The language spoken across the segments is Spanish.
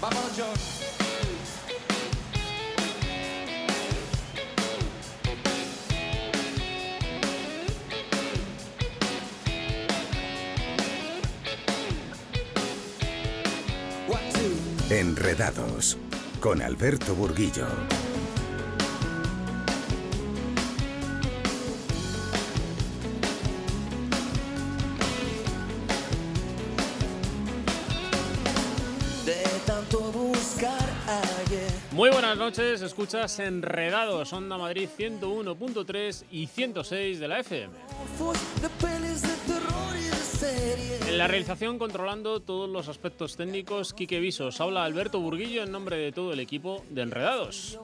Vámonos, John. Enredados con Alberto Burguillo. Muy buenas noches, escuchas Enredados, Onda Madrid 101.3 y 106 de la FM. En la realización, controlando todos los aspectos técnicos, Quique Visos. Habla Alberto Burguillo en nombre de todo el equipo de Enredados.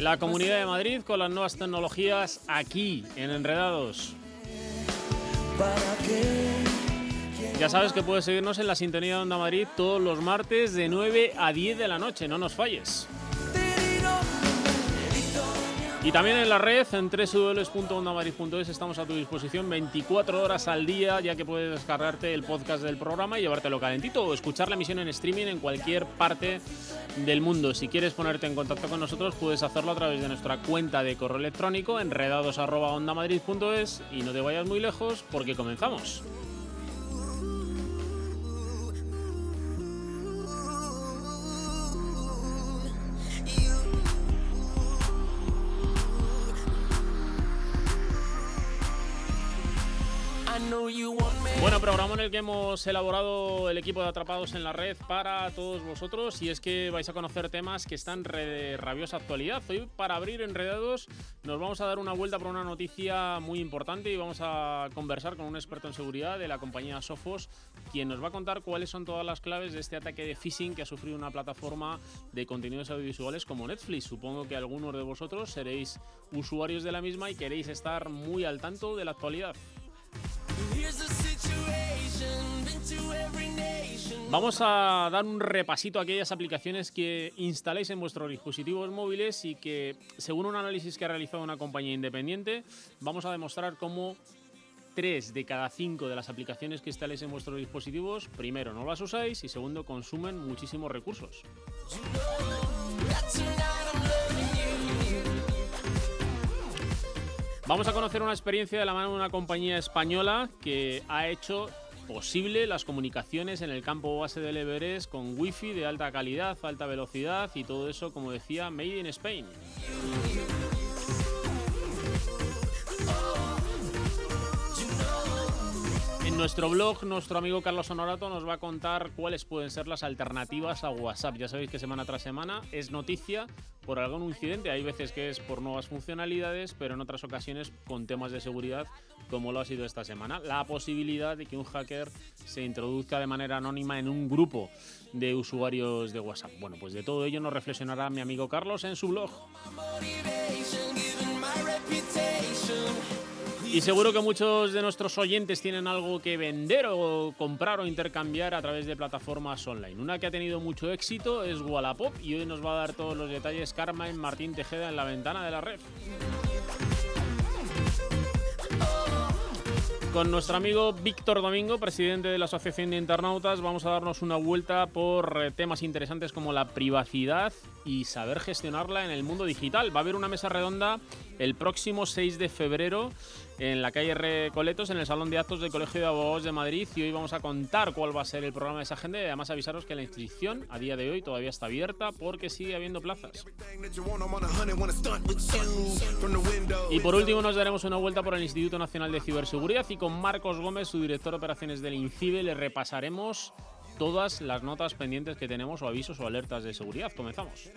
La Comunidad de Madrid con las nuevas tecnologías aquí en Enredados. ¿Para qué? Ya sabes que puedes seguirnos en la sintonía de Onda Madrid todos los martes de 9 a 10 de la noche, no nos falles. Y también en la red, en www.ondamadrid.es, estamos a tu disposición 24 horas al día, ya que puedes descargarte el podcast del programa y llevártelo calentito o escuchar la emisión en streaming en cualquier parte del mundo. Si quieres ponerte en contacto con nosotros, puedes hacerlo a través de nuestra cuenta de correo electrónico enredados.ondamadrid.es y no te vayas muy lejos porque comenzamos. Bueno, programa en el que hemos elaborado el equipo de Atrapados en la Red para todos vosotros y es que vais a conocer temas que están de rabiosa actualidad. Hoy, para abrir enredados, nos vamos a dar una vuelta por una noticia muy importante y vamos a conversar con un experto en seguridad de la compañía Sophos, quien nos va a contar cuáles son todas las claves de este ataque de phishing que ha sufrido una plataforma de contenidos audiovisuales como Netflix. Supongo que algunos de vosotros seréis usuarios de la misma y queréis estar muy al tanto de la actualidad. Vamos a dar un repasito a aquellas aplicaciones que instaláis en vuestros dispositivos móviles y que, según un análisis que ha realizado una compañía independiente, vamos a demostrar cómo 3 de cada 5 de las aplicaciones que instaléis en vuestros dispositivos, primero, no las usáis y segundo, consumen muchísimos recursos. Vamos a conocer una experiencia de la mano de una compañía española que ha hecho posible las comunicaciones en el campo base del Everest con wifi de alta calidad, alta velocidad y todo eso, como decía, made in Spain. Nuestro blog, nuestro amigo Carlos Honorato nos va a contar cuáles pueden ser las alternativas a WhatsApp. Ya sabéis que semana tras semana es noticia por algún incidente. Hay veces que es por nuevas funcionalidades, pero en otras ocasiones con temas de seguridad, como lo ha sido esta semana. La posibilidad de que un hacker se introduzca de manera anónima en un grupo de usuarios de WhatsApp. Bueno, pues de todo ello nos reflexionará mi amigo Carlos en su blog. Y seguro que muchos de nuestros oyentes tienen algo que vender o comprar o intercambiar a través de plataformas online. Una que ha tenido mucho éxito es Wallapop y hoy nos va a dar todos los detalles Carmen Martín Tejeda en la ventana de la red. Con nuestro amigo Víctor Domingo, presidente de la Asociación de Internautas, vamos a darnos una vuelta por eh, temas interesantes como la privacidad y saber gestionarla en el mundo digital. Va a haber una mesa redonda el próximo 6 de febrero en la calle Recoletos, en el Salón de Actos del Colegio de Abogados de Madrid. Y hoy vamos a contar cuál va a ser el programa de esa agenda y además avisaros que la inscripción a día de hoy todavía está abierta porque sigue habiendo plazas. Y por último nos daremos una vuelta por el Instituto Nacional de Ciberseguridad y con Marcos Gómez, su director de operaciones del INCIBE, le repasaremos todas las notas pendientes que tenemos o avisos o alertas de seguridad. Comenzamos.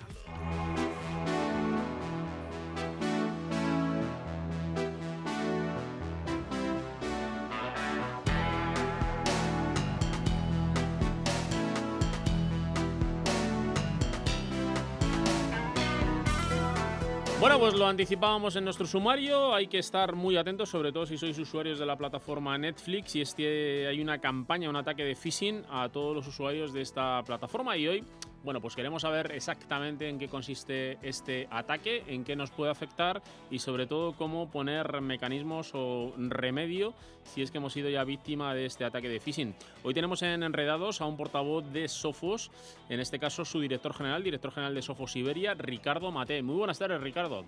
Bueno, pues lo anticipábamos en nuestro sumario. Hay que estar muy atentos, sobre todo si sois usuarios de la plataforma Netflix. Y es que hay una campaña, un ataque de phishing a todos los usuarios de esta plataforma. Y hoy Bueno, pues queremos saber exactamente en qué consiste este ataque, en qué nos puede afectar y sobre todo cómo poner mecanismos o remedio si es que hemos sido ya víctima de este ataque de phishing. Hoy tenemos en Enredados a un portavoz de Sofos, en este caso su director general, director general de Sofos Iberia, Ricardo Mate. Muy buenas tardes, Ricardo.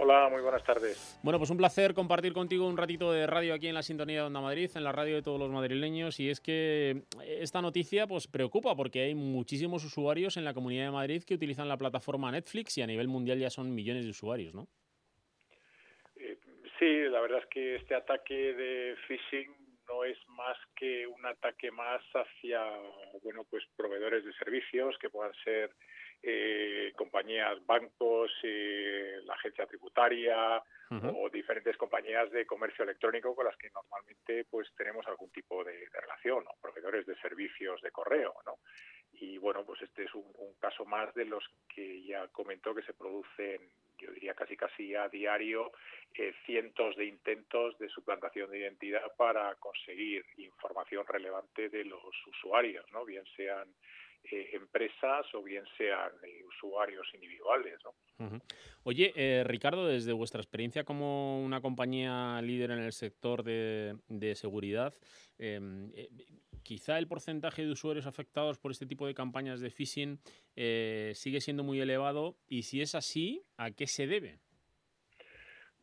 Hola, muy buenas tardes. Bueno, pues un placer compartir contigo un ratito de radio aquí en la sintonía de Onda Madrid, en la radio de todos los madrileños. Y es que esta noticia pues preocupa porque hay muchísimos usuarios en la Comunidad de Madrid que utilizan la plataforma Netflix y a nivel mundial ya son millones de usuarios, ¿no? Eh, sí, la verdad es que este ataque de phishing no es más que un ataque más hacia, bueno, pues proveedores de servicios que puedan ser eh, compañías, bancos, eh, la agencia tributaria o diferentes compañías de comercio electrónico con las que normalmente pues tenemos algún tipo de, relación, o proveedores de servicios de correo, ¿no? Y bueno, pues este es un, caso más de los que ya comentó que se producen, yo diría casi casi a diario, eh, cientos de intentos de suplantación de identidad para conseguir información relevante de los usuarios, ¿no? Bien sean eh, empresas o bien sean eh, usuarios individuales. ¿no? Oye, eh, Ricardo, desde vuestra experiencia como una compañía líder en el sector de, seguridad, em, quizá el porcentaje de usuarios afectados por este tipo de campañas de phishing sigue siendo muy elevado y si es así, ¿a qué se debe?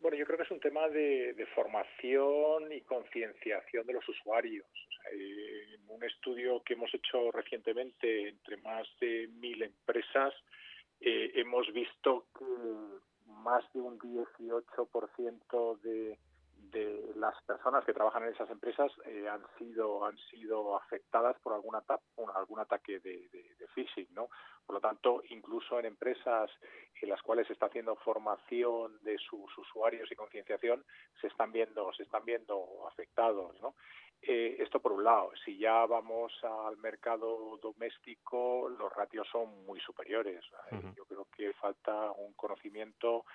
Bueno, yo creo que es un tema de, de formación y concienciación de los usuarios. En un estudio que hemos hecho recientemente entre más de mil empresas, eh, hemos visto que más de un 18% de, de las personas que trabajan en esas empresas eh, han sido han sido afectadas por algún, algún ataque de, de, phishing, ¿no? Por lo tanto, incluso en empresas en las cuales se está haciendo formación de sus usuarios y concienciación, se están viendo se están viendo afectados, ¿no? Eh, esto por un lado. Si ya vamos al mercado doméstico, los ratios son muy superiores. Yo creo que falta un conocimiento,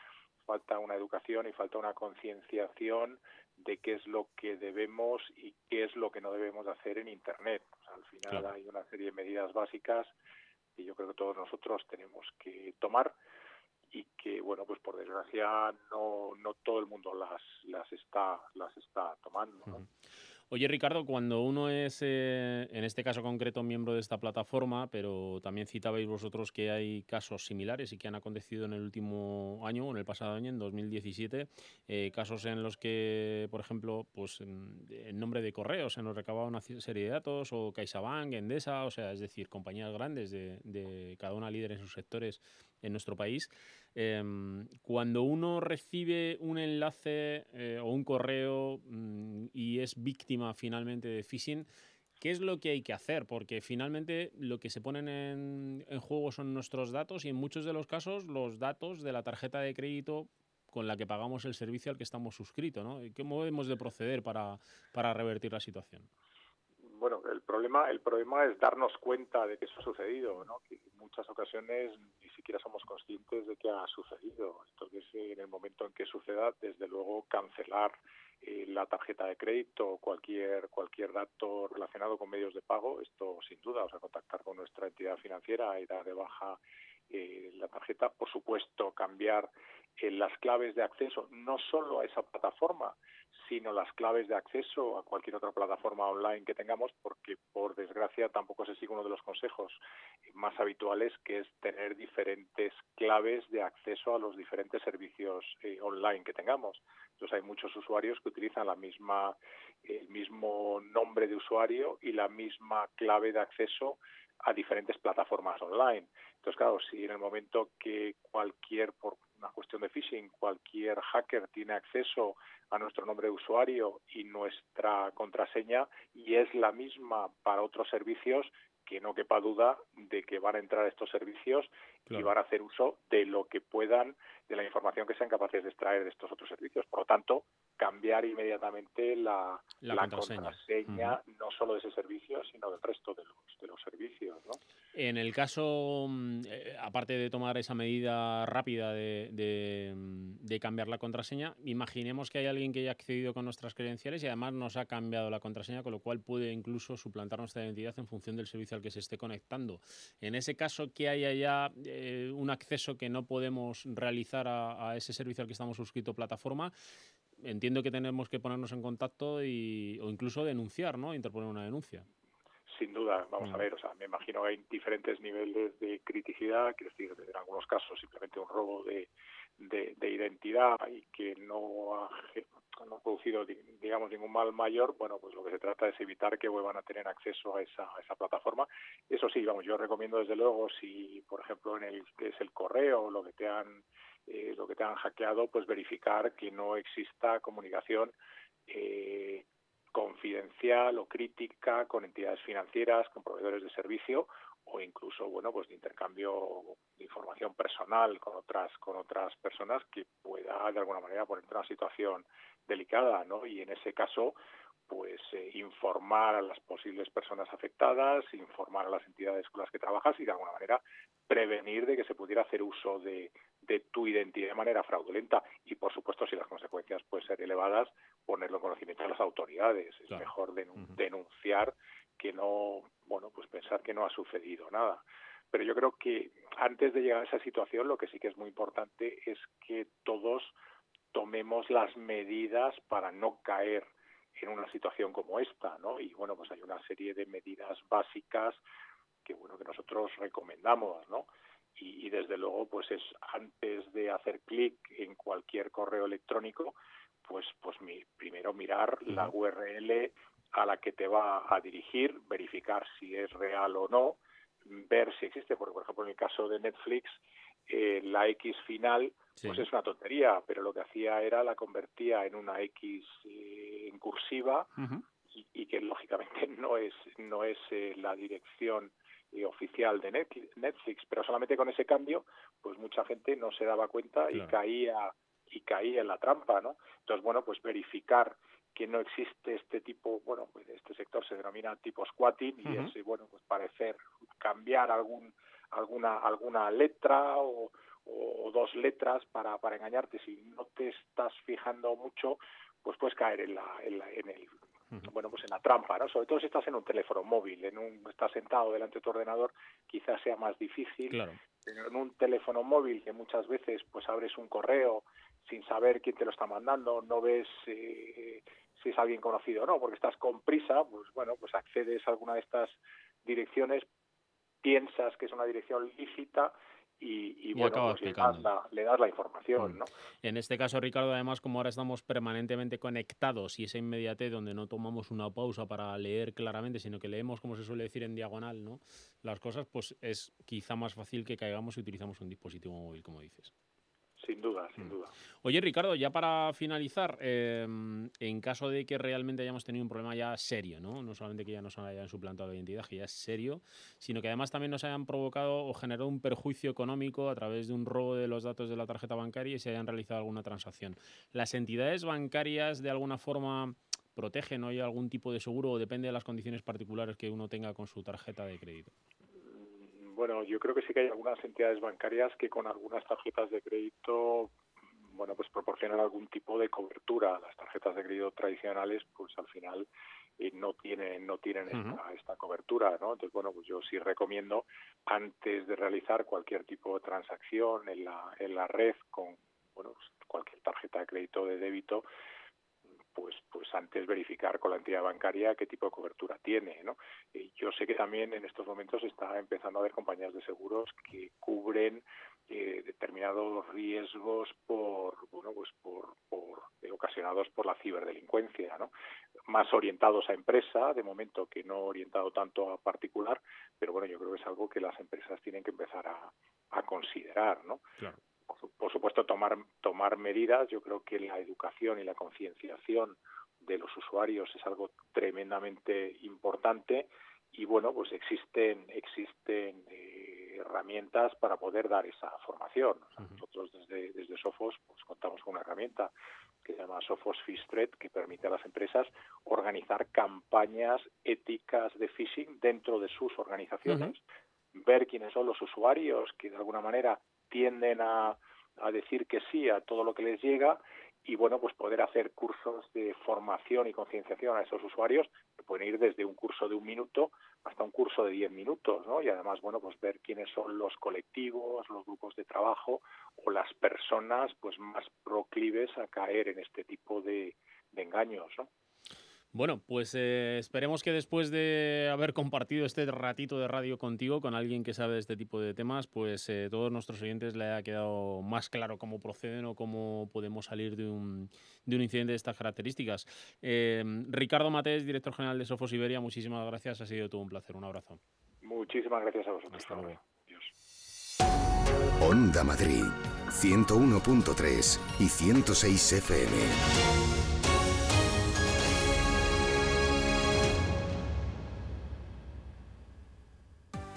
falta una educación y falta una concienciación de qué es lo que debemos y qué es lo que no debemos hacer en Internet. al final hay una serie de medidas básicas que yo creo que todos nosotros tenemos que tomar y que bueno pues por desgracia no, no todo el mundo las las está las está tomando ¿no? Oye, Ricardo, cuando uno es, eh, en este caso concreto, miembro de esta plataforma, pero también citabais vosotros que hay casos similares y que han acontecido en el último año en el pasado año, en 2017, eh, casos en los que, por ejemplo, pues en, nombre de correos se nos recababa una serie de datos, o CaixaBank, Endesa, o sea, es decir, compañías grandes de, de cada una líder en sus sectores en nuestro país. Em, cuando uno recibe un enlace eh, o un correo mm, y es víctima finalmente de phishing, ¿qué es lo que hay que hacer? Porque finalmente lo que se ponen en, juego son nuestros datos y en muchos de los casos los datos de la tarjeta de crédito con la que pagamos el servicio al que estamos suscritos. ¿no? ¿Cómo de proceder para revertir la situación? Bueno, el problema, el problema es darnos cuenta de que eso ha sucedido, ¿no? Que en muchas ocasiones ni siquiera somos conscientes de que ha sucedido. Entonces, en el momento en que suceda, desde luego cancelar eh, la tarjeta de crédito o cualquier cualquier dato relacionado con medios de pago, esto sin duda, o sea, contactar con nuestra entidad financiera y dar de baja eh, la tarjeta, por supuesto, cambiar eh, las claves de acceso no solo a esa plataforma, sino las claves de acceso a cualquier otra plataforma online que tengamos, porque por desgracia tampoco se sigue uno de los consejos más habituales, que es tener diferentes claves de acceso a los diferentes servicios eh, online que tengamos. Entonces hay muchos usuarios que utilizan la misma, el mismo nombre de usuario y la misma clave de acceso a diferentes plataformas online. Entonces, claro, si en el momento que cualquier, por una cuestión de phishing, cualquier hacker tiene acceso a nuestro nombre de usuario y nuestra contraseña y es la misma para otros servicios, que no quepa duda de que van a entrar estos servicios y van a hacer uso de lo que puedan, de la información que sean capaces de extraer de estos otros servicios. Por lo tanto, cambiar inmediatamente la, contraseña, no solo de ese servicio, sino del resto de los, de los servicios. ¿no? En el caso, mm, eh, aparte de tomar esa medida rápida de, mm, de, cambiar la contraseña, imaginemos que hay alguien que haya accedido con nuestras credenciales y además nos ha cambiado la contraseña, con lo cual puede incluso suplantar nuestra identidad en función del servicio al que se esté conectando. En ese caso, que haya ya eh, un acceso que no podemos realizar a, ese servicio al que estamos suscrito plataforma, entiendo que tenemos que ponernos en contacto y, o incluso denunciar, ¿no? Interponer una denuncia sin duda, vamos a ver, o sea, me imagino que hay diferentes niveles de criticidad, quiero decir, en algunos casos simplemente un robo de, de, identidad y que no ha, no ha producido, digamos, ningún mal mayor, bueno, pues lo que se trata es evitar que vuelvan a tener acceso a esa, esa plataforma. Eso sí, vamos, yo recomiendo desde luego, si por ejemplo en el que es el correo, lo que te han eh, lo que te han hackeado, pues verificar que no exista comunicación eh, confidencial o crítica con entidades financieras, con proveedores de servicio o incluso bueno pues de intercambio de información personal con otras con otras personas que pueda de alguna manera poner en una situación delicada no y en ese caso pues eh, informar a las posibles personas afectadas, informar a las entidades con las que trabajas y de alguna manera prevenir de que se pudiera hacer uso de, de tu identidad de manera fraudulenta. Y por supuesto si las consecuencias pueden ser elevadas ponerlo en conocimiento de las autoridades. Es mejor denunciar que no bueno pues pensar que no ha sucedido nada. Pero yo creo que antes de llegar a esa situación lo que sí que es muy importante es que todos tomemos las medidas para no caer en una situación como esta, ¿no? Y bueno, pues hay una serie de medidas básicas que bueno que nosotros recomendamos, ¿no? y, desde luego pues es antes de hacer clic en cualquier correo electrónico pues pues mi, primero mirar la URL a la que te va a dirigir verificar si es real o no ver si existe porque por ejemplo en el caso de Netflix eh, la X final pues es una tontería pero lo que hacía era la convertía en una X eh, en cursiva y, que lógicamente no es no es eh, la dirección oficial de Netflix, pero solamente con ese cambio, pues mucha gente no se daba cuenta y caía y caía en la trampa, ¿no? Entonces, bueno, pues verificar que no existe este tipo, bueno, pues este sector se denomina tipo squatting y es, bueno, pues parecer cambiar algún alguna alguna letra o, o dos letras para, para engañarte. Si no te estás fijando mucho, pues puedes caer en, la, en, la, en el bueno, pues en la trampa, ¿no? Sobre todo si estás en un teléfono móvil, en un, estás sentado delante de tu ordenador, quizás sea más difícil. Pero en un teléfono móvil que muchas veces pues abres un correo sin saber quién te lo está mandando, no ves eh, si es alguien conocido o no, porque estás con prisa, pues bueno, pues accedes a alguna de estas direcciones, piensas que es una dirección lícita y, bueno, pues le, das la, le, das la, información. ¿no? En este caso, Ricardo, además, como ahora estamos permanentemente conectados y esa inmediatez donde no tomamos una pausa para leer claramente, sino que leemos, como se suele decir, en diagonal, ¿no? Las cosas, pues es quizá más fácil que caigamos si utilizamos un dispositivo móvil, como dices. Sin duda, sin mm. duda. Oye, Ricardo, ya para finalizar, em, en caso de que realmente hayamos tenido un problema ya serio, ¿no? No solamente que ya nos hayan suplantado la identidad, que ya es serio, sino que además también nos hayan provocado o generado un perjuicio económico a través de un robo de los datos de la tarjeta bancaria y se hayan realizado alguna transacción. ¿Las entidades bancarias de alguna forma protegen o hay algún tipo de seguro o depende de las condiciones particulares que uno tenga con su tarjeta de crédito? Bueno, yo creo que sí que hay algunas entidades bancarias que con algunas tarjetas de crédito bueno, pues proporcionan algún tipo de cobertura. Las tarjetas de crédito tradicionales, pues al final eh, no tienen no tienen esta, esta, cobertura, ¿no? Entonces, bueno, pues yo sí recomiendo antes de realizar cualquier tipo de transacción en la en la red con bueno, pues cualquier tarjeta de crédito de débito, pues pues antes verificar con la entidad bancaria qué tipo de cobertura tiene no y yo sé que también en estos momentos está empezando a haber compañías de seguros que cubren eh, determinados riesgos por bueno pues por, por eh, ocasionados por la ciberdelincuencia no más orientados a empresa de momento que no orientado tanto a particular pero bueno yo creo que es algo que las empresas tienen que empezar a, a considerar no por supuesto, tomar, tomar medidas. Yo creo que la educación y la concienciación de los usuarios es algo tremendamente importante y bueno, pues existen, existen eh, herramientas para poder dar esa formación. nosotros desde, desde Sofos pues contamos con una herramienta que se llama Sofos Fistret que permite a las empresas organizar campañas éticas de phishing dentro de sus organizaciones, ver quiénes son los usuarios que de alguna manera tienden a, a decir que sí a todo lo que les llega y bueno pues poder hacer cursos de formación y concienciación a esos usuarios pueden ir desde un curso de un minuto hasta un curso de diez minutos, ¿no? Y además, bueno, pues ver quiénes son los colectivos, los grupos de trabajo o las personas pues más proclives a caer en este tipo de, de engaños, ¿no? Bueno, pues eh, esperemos que después de haber compartido este ratito de radio contigo con alguien que sabe de este tipo de temas, pues eh, todos nuestros oyentes le haya quedado más claro cómo proceden o cómo podemos salir de un, de un incidente de estas características. Eh, Ricardo Matés, director general de Sofos Iberia, muchísimas gracias, ha sido todo un placer, un abrazo. Muchísimas gracias a vosotros. Hasta luego. Adiós. Onda Madrid, 101.3 y 106 FM.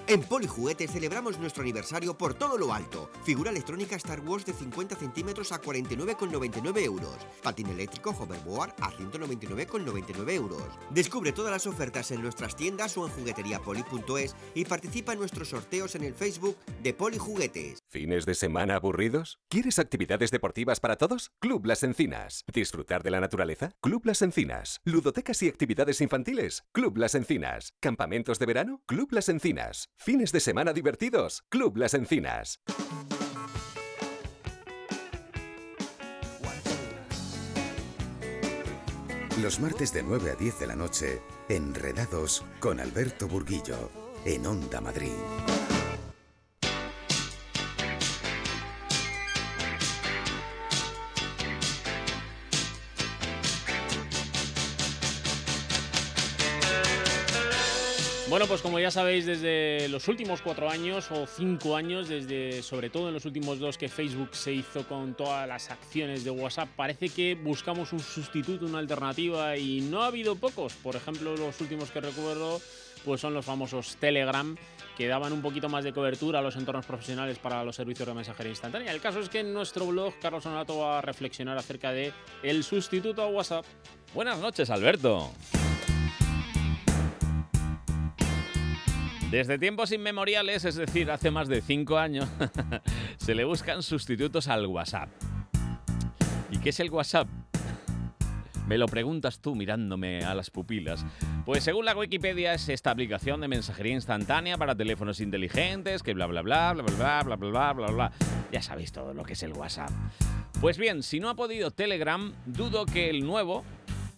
En Polijuguetes celebramos nuestro aniversario por todo lo alto. Figura electrónica Star Wars de 50 centímetros a 49,99 euros. Patín eléctrico hoverboard a 199,99 euros. Descubre todas las ofertas en nuestras tiendas o en jugueteriapoli.es y participa en nuestros sorteos en el Facebook de Polijuguetes. ¿Fines de semana aburridos? ¿Quieres actividades deportivas para todos? Club Las Encinas. ¿Disfrutar de la naturaleza? Club Las Encinas. ¿Ludotecas y actividades infantiles? Club Las Encinas. ¿Campamentos de verano? Club Las Encinas. ¿Fines de semana divertidos? Club Las Encinas. Los martes de 9 a 10 de la noche, Enredados con Alberto Burguillo, en Onda Madrid. Bueno, pues como ya sabéis, desde los últimos cuatro años o cinco años, desde sobre todo en los últimos dos que Facebook se hizo con todas las acciones de WhatsApp, parece que buscamos un sustituto, una alternativa y no ha habido pocos. Por ejemplo, los últimos que recuerdo pues son los famosos Telegram, que daban un poquito más de cobertura a los entornos profesionales para los servicios de mensajería instantánea. El caso es que en nuestro blog Carlos Sonato va a reflexionar acerca de el sustituto a WhatsApp. Buenas noches, Alberto. Desde tiempos inmemoriales, es decir, hace más de cinco años, se le buscan sustitutos al WhatsApp. ¿Y qué es el WhatsApp? Me lo preguntas tú mirándome a las pupilas. Pues según la Wikipedia es esta aplicación de mensajería instantánea para teléfonos inteligentes, que bla bla bla bla bla bla bla bla bla bla. Ya sabéis todo lo que es el WhatsApp. Pues bien, si no ha podido Telegram, dudo que el nuevo,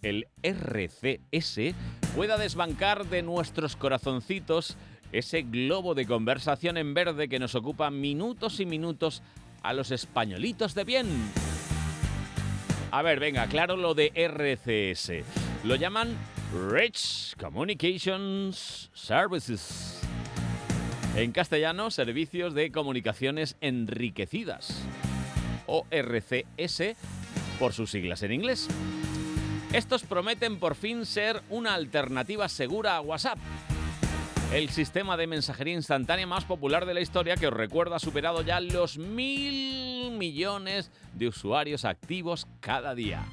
el RCS, pueda desbancar de nuestros corazoncitos ese globo de conversación en verde que nos ocupa minutos y minutos a los españolitos de bien. A ver, venga, claro lo de RCS. Lo llaman Rich Communications Services. En castellano, Servicios de Comunicaciones Enriquecidas. O RCS por sus siglas en inglés. Estos prometen por fin ser una alternativa segura a WhatsApp el sistema de mensajería instantánea más popular de la historia que os recuerdo ha superado ya los mil millones de usuarios activos cada día.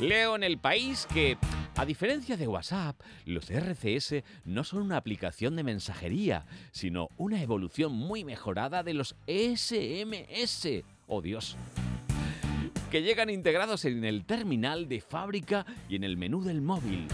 Leo en el país que, a diferencia de WhatsApp, los RCS no son una aplicación de mensajería, sino una evolución muy mejorada de los SMS. ¡Oh Dios! Que llegan integrados en el terminal de fábrica y en el menú del móvil.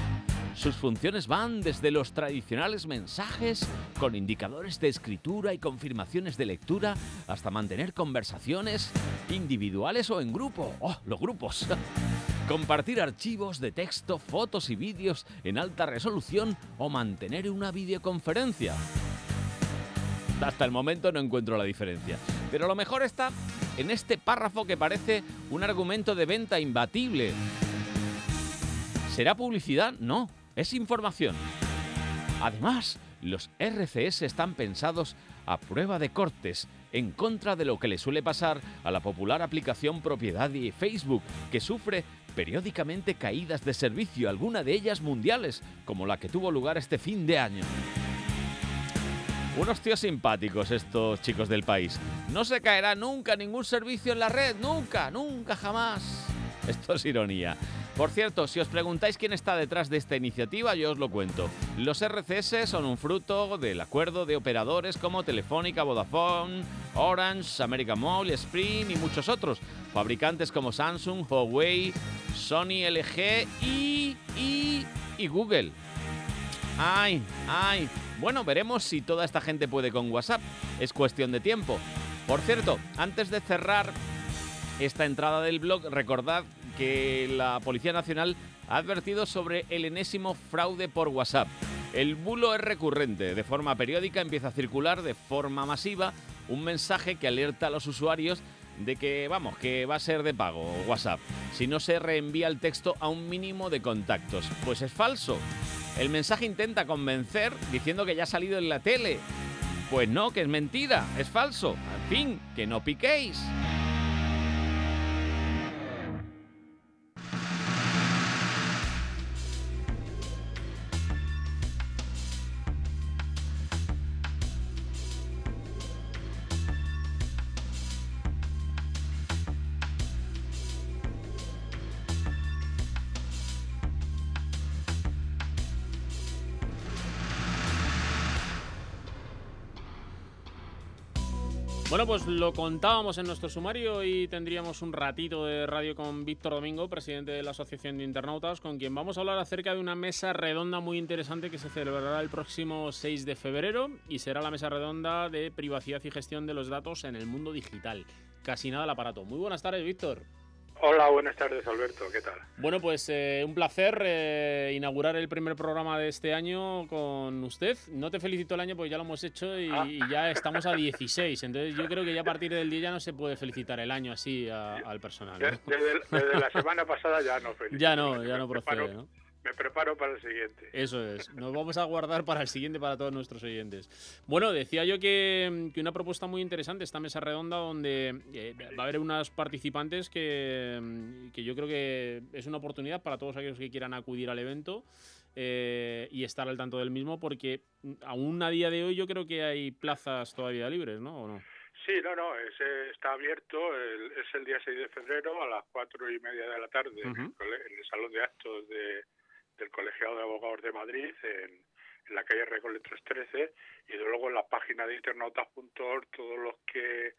Sus funciones van desde los tradicionales mensajes con indicadores de escritura y confirmaciones de lectura hasta mantener conversaciones individuales o en grupo. ¡Oh, los grupos! Compartir archivos de texto, fotos y vídeos en alta resolución o mantener una videoconferencia. Hasta el momento no encuentro la diferencia. Pero lo mejor está en este párrafo que parece un argumento de venta imbatible. ¿Será publicidad? No, es información. Además, los RCS están pensados a prueba de cortes, en contra de lo que le suele pasar a la popular aplicación propiedad de Facebook, que sufre periódicamente caídas de servicio, alguna de ellas mundiales, como la que tuvo lugar este fin de año. Unos tíos simpáticos estos chicos del país. No se caerá nunca ningún servicio en la red, nunca, nunca, jamás. Esto es ironía. Por cierto, si os preguntáis quién está detrás de esta iniciativa, yo os lo cuento. Los RCS son un fruto del acuerdo de operadores como Telefónica, Vodafone, Orange, American Mobile, Sprint y muchos otros. Fabricantes como Samsung, Huawei, Sony, LG y, y y Google. Ay, ay. Bueno, veremos si toda esta gente puede con WhatsApp. Es cuestión de tiempo. Por cierto, antes de cerrar esta entrada del blog, recordad que la Policía Nacional ha advertido sobre el enésimo fraude por WhatsApp. El bulo es recurrente, de forma periódica empieza a circular de forma masiva un mensaje que alerta a los usuarios de que, vamos, que va a ser de pago WhatsApp, si no se reenvía el texto a un mínimo de contactos. Pues es falso. El mensaje intenta convencer diciendo que ya ha salido en la tele. Pues no, que es mentira, es falso. En fin, que no piquéis. Bueno, pues lo contábamos en nuestro sumario y tendríamos un ratito de radio con Víctor Domingo, presidente de la Asociación de Internautas, con quien vamos a hablar acerca de una mesa redonda muy interesante que se celebrará el próximo 6 de febrero y será la mesa redonda de privacidad y gestión de los datos en el mundo digital. Casi nada el aparato. Muy buenas tardes, Víctor. Hola, buenas tardes, Alberto. ¿Qué tal? Bueno, pues eh, un placer eh, inaugurar el primer programa de este año con usted. No te felicito el año porque ya lo hemos hecho y, Ah. y ya estamos a 16. Entonces yo creo que ya a partir del día ya no se puede felicitar el año así a- al personal. ¿no? De- Desde, desde la semana pasada ya no felicito. Ya no, ya no procede, ¿no? Me preparo para el siguiente. Eso es. Nos vamos a guardar para el siguiente para todos nuestros oyentes. Bueno, decía yo que, que una propuesta muy interesante, esta mesa redonda, donde eh, va a haber unas participantes que, que yo creo que es una oportunidad para todos aquellos que quieran acudir al evento eh, y estar al tanto del mismo, porque aún a día de hoy yo creo que hay plazas todavía libres, ¿no? ¿O no? Sí, no, no, es, está abierto, el- es el día 6 de febrero a las cuatro y media de la tarde en el Salón de Actos de- del Colegiado de Abogados de Madrid, en, la calle Recoletos 13, y de luego en la página de internautas.org todos los que,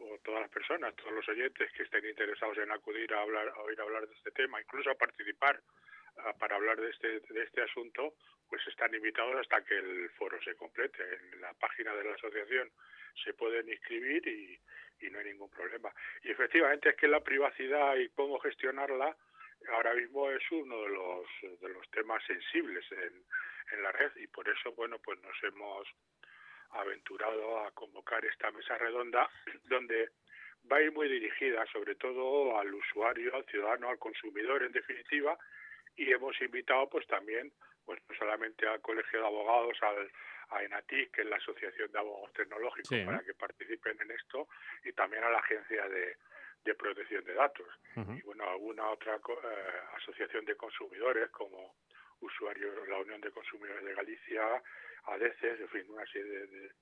o todas las personas, todos los oyentes que estén interesados en acudir a, hablar, a oír hablar de este tema, incluso a participar ah, para hablar de este, de este asunto, pues están invitados hasta que el foro se complete. En la página de la asociación se pueden inscribir y no hay ningún problema. Y efectivamente es que la privacidad y cómo gestionarla ahora mismo es uno de los, de los temas sensibles en, en la red y por eso, bueno, pues nos hemos aventurado a convocar esta mesa redonda donde va a ir muy dirigida sobre todo al usuario, al ciudadano, al consumidor en definitiva y hemos invitado pues también pues no solamente al Colegio de Abogados, al, a ENATIC, que es la Asociación de Abogados Tecnológicos, Sí. para que participen en esto, y también a la Agencia de, de Protección de Datos. Y bueno, alguna otra eh, asociación de consumidores como Usuarios, la Unión de Consumidores de Galicia, ADECES, en fin, una serie de, de,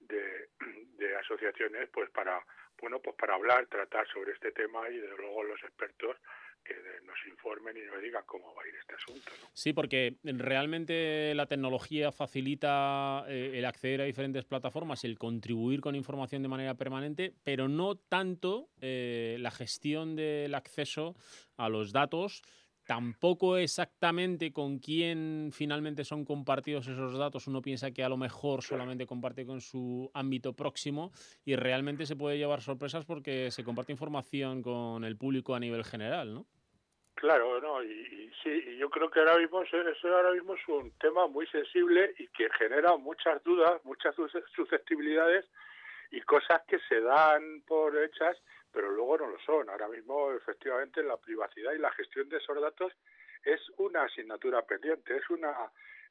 de- de asociaciones pues para bueno pues para hablar, tratar sobre este tema y desde luego los expertos que nos informen y nos digan cómo va a ir este asunto. ¿no? Sí, porque realmente la tecnología facilita eh, el acceder a diferentes plataformas, el contribuir con información de manera permanente, pero no tanto eh, la gestión del acceso a los datos, tampoco exactamente con quién finalmente son compartidos esos datos. Uno piensa que a lo mejor solamente comparte con su ámbito próximo y realmente se puede llevar sorpresas porque se comparte información con el público a nivel general, ¿no? Claro, no, y, y sí, y yo creo que ahora mismo eso, ahora mismo es un tema muy sensible y que genera muchas dudas, muchas sus- susceptibilidades y cosas que se dan por hechas, pero luego no lo son. Ahora mismo, efectivamente, la privacidad y la gestión de esos datos es una asignatura pendiente, es una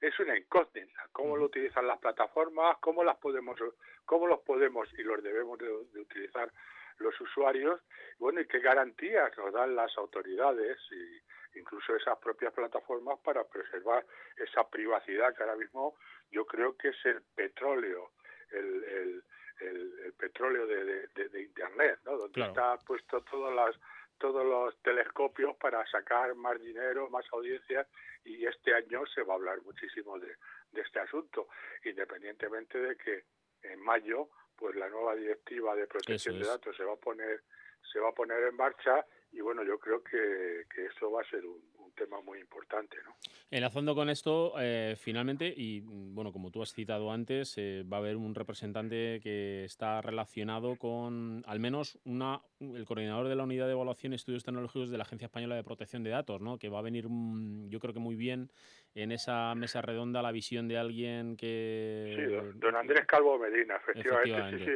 es una incógnita. Cómo lo utilizan las plataformas, cómo las podemos, cómo los podemos y los debemos de, de utilizar los usuarios, bueno, y qué garantías nos dan las autoridades y incluso esas propias plataformas para preservar esa privacidad que ahora mismo yo creo que es el petróleo, el, el, el, el petróleo de, de, de, de Internet, ¿no? Donde Claro. está puesto todas las todos los telescopios para sacar más dinero, más audiencias y este año se va a hablar muchísimo de, de este asunto, independientemente de que en mayo pues la nueva directiva de protección de datos se va a poner se va a poner en marcha y bueno yo creo que, que eso va a ser un, un tema muy importante, ¿no? Enlazando con esto, eh, finalmente, y bueno, como tú has citado antes, eh, va a haber un representante que está relacionado con, al menos, una, el coordinador de la Unidad de Evaluación y Estudios Tecnológicos de la Agencia Española de Protección de Datos, ¿no? Que va a venir, mm, yo creo que muy bien en esa mesa redonda la visión de alguien que... Sí, don, Andrés Calvo Medina, efectivamente. Sí, sí,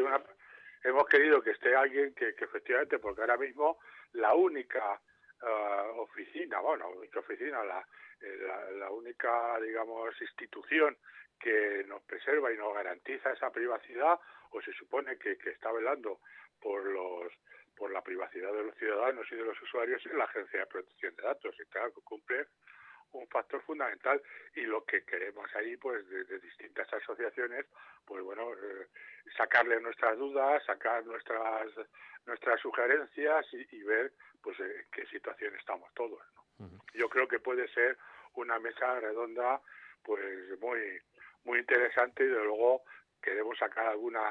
hemos querido que esté alguien que, que efectivamente, porque ahora mismo la única uh, oficina, bueno, única oficina, eh, la, la, única, digamos, institución que nos preserva y nos garantiza esa privacidad, o se supone que, que está velando por los por la privacidad de los ciudadanos y de los usuarios es la Agencia de Protección de Datos, y claro que cumple un factor fundamental y lo que queremos ahí pues desde distintas asociaciones pues bueno eh, sacarle nuestras dudas sacar nuestras nuestras sugerencias y, ver pues en qué situación estamos todos yo creo que puede ser una mesa redonda pues muy muy interesante y de luego queremos sacar alguna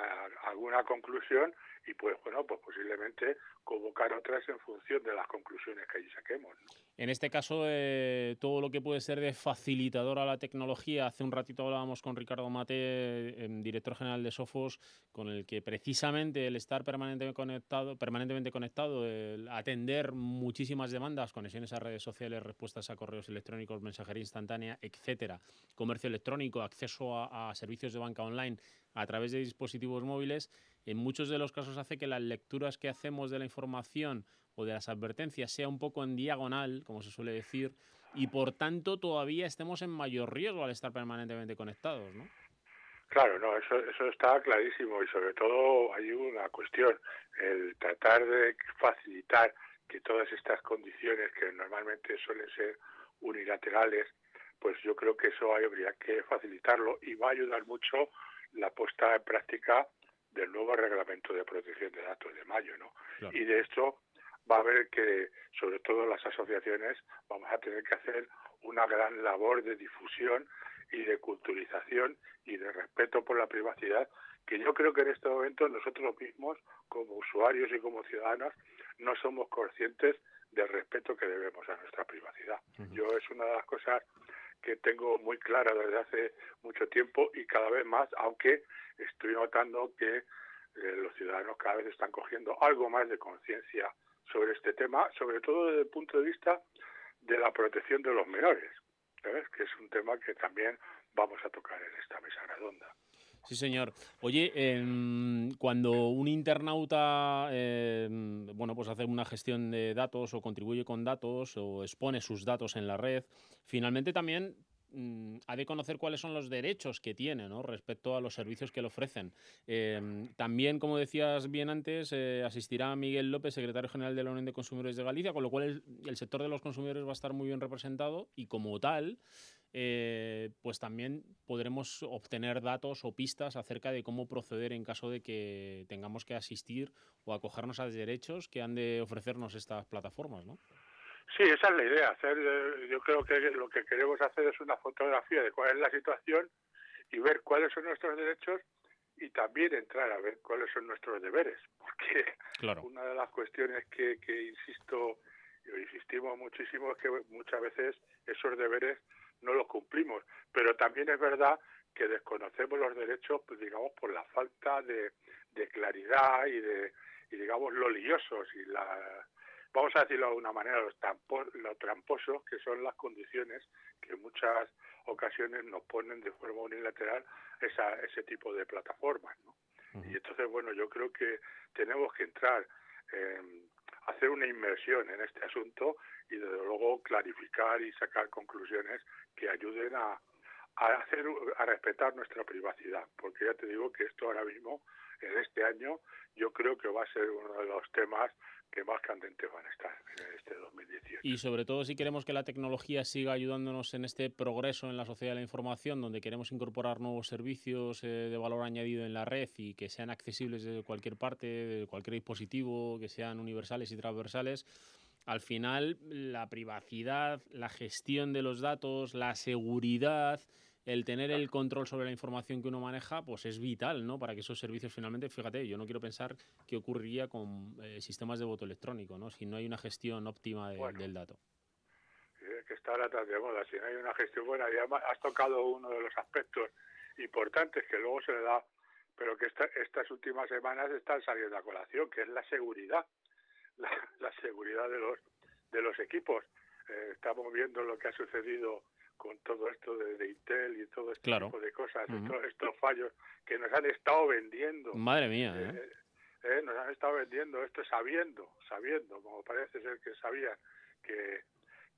alguna conclusión y pues bueno pues posiblemente convocar otras en función de las conclusiones que allí saquemos en este caso eh, todo lo que puede ser de facilitador a la tecnología hace un ratito hablábamos con Ricardo Mate em, director general de Sofos con el que precisamente el estar permanentemente conectado permanentemente conectado el atender muchísimas demandas conexiones a redes sociales respuestas a correos electrónicos mensajería instantánea etcétera. Comercio electrónico acceso a servicios de banca online a través de dispositivos móviles en muchos de los casos hace que las lecturas que hacemos de la información o de las advertencias sea un poco en diagonal, como se suele decir, y por tanto todavía estemos en mayor riesgo al estar permanentemente conectados, ¿no? Claro, no, eso, eso está clarísimo y sobre todo hay una cuestión, el tratar de facilitar que todas estas condiciones que normalmente suelen ser unilaterales, pues yo creo que eso habría que facilitarlo y va a ayudar mucho la puesta en práctica del nuevo reglamento de protección de datos de mayo, ¿no? Y de esto va a haber que, sobre todo las asociaciones, vamos a tener que hacer una gran labor de difusión y de culturización y de respeto por la privacidad, que yo creo que en este momento nosotros mismos, como usuarios y como ciudadanos, no somos conscientes del respeto que debemos a nuestra privacidad. Yo es una de las cosas que tengo muy clara desde hace mucho tiempo y cada vez más, aunque estoy notando que eh, los ciudadanos cada vez están cogiendo algo más de conciencia sobre este tema, sobre todo desde el punto de vista de la protección de los menores, que es un tema que también vamos a tocar en esta mesa redonda. Sí, señor. Oye, cuando un internauta em, bueno, pues hace una gestión de datos o contribuye con datos o expone sus datos en la red, finalmente también mm, ha de conocer cuáles son los derechos que tiene ¿no? respecto a los servicios que le ofrecen. Em, también, como decías bien antes, eh, asistirá Miguel López, secretario general de la Unión de Consumidores de Galicia, con lo cual el sector de los consumidores va a estar muy bien representado y como tal eh, pues también podremos obtener datos o pistas acerca de cómo proceder en caso de que tengamos que asistir o acogernos a derechos que han de ofrecernos estas plataformas, ¿no? Sí, esa es la idea. Hacer, eh, yo creo que lo que queremos hacer es una fotografía de cuál es la situación y ver cuáles son nuestros derechos y también entrar a ver cuáles son nuestros deberes. Porque una de las cuestiones que, que insisto insistimos muchísimo es que muchas veces esos deberes no los cumplimos. Pero también es verdad que desconocemos los derechos, pues, digamos, por la falta de, de claridad y de, y digamos, lo liosos y la, vamos a decirlo de alguna manera, los, los tramposos que son las condiciones que en muchas ocasiones nos ponen de forma unilateral esa, ese tipo de plataformas, ¿no? Y entonces, bueno, yo creo que tenemos que entrar, en hacer una inmersión en este asunto y desde luego clarificar y sacar conclusiones que ayuden a, a hacer a respetar nuestra privacidad. Porque ya te digo que esto ahora mismo en este año yo creo que va a ser uno de los temas que más candentes van a estar en este 2018. Y sobre todo si queremos que la tecnología siga ayudándonos en este progreso en la sociedad de la información, donde queremos incorporar nuevos servicios eh, de valor añadido en la red y que sean accesibles de cualquier parte, de cualquier dispositivo, que sean universales y transversales, al final la privacidad, la gestión de los datos, la seguridad, el tener el control sobre la información que uno maneja, pues es vital, ¿no? Para que esos servicios finalmente, fíjate, yo no quiero pensar qué ocurriría con eh, sistemas de voto electrónico, ¿no? Si no hay una gestión óptima del dato. Que está ahora tan de moda, si no hay una gestión buena, y además has tocado uno de los aspectos importantes que luego se le da, pero que estas últimas semanas están saliendo a colación, que es la seguridad, la, seguridad de los de los equipos. Eh, estamos viendo lo que ha sucedido con todo esto de, Intel y todo este tipo de cosas, estos, fallos que nos han estado vendiendo. Madre mía, ¿eh? ¿eh? eh, nos han estado vendiendo esto sabiendo, sabiendo, como parece ser que sabían que,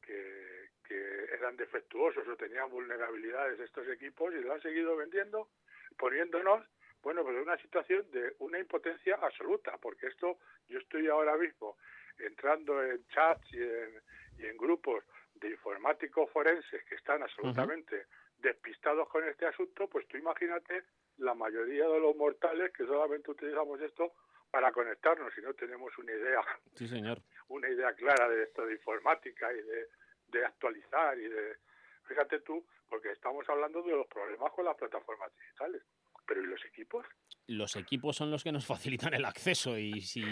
que, que eran defectuosos o tenían vulnerabilidades estos equipos y lo han seguido vendiendo, poniéndonos, bueno, pues en una situación de una impotencia absoluta, porque esto, yo estoy ahora mismo entrando en chats y en, y en grupos de informáticos forenses que están absolutamente despistados con este asunto, pues tú imagínate la mayoría de los mortales que solamente utilizamos esto para conectarnos y no tenemos una idea, sí, señor. una idea clara de esto de informática y de, de actualizar y de, fíjate tú, porque estamos hablando de los problemas con las plataformas digitales, pero ¿y los equipos? los equipos son los que nos facilitan el acceso y si,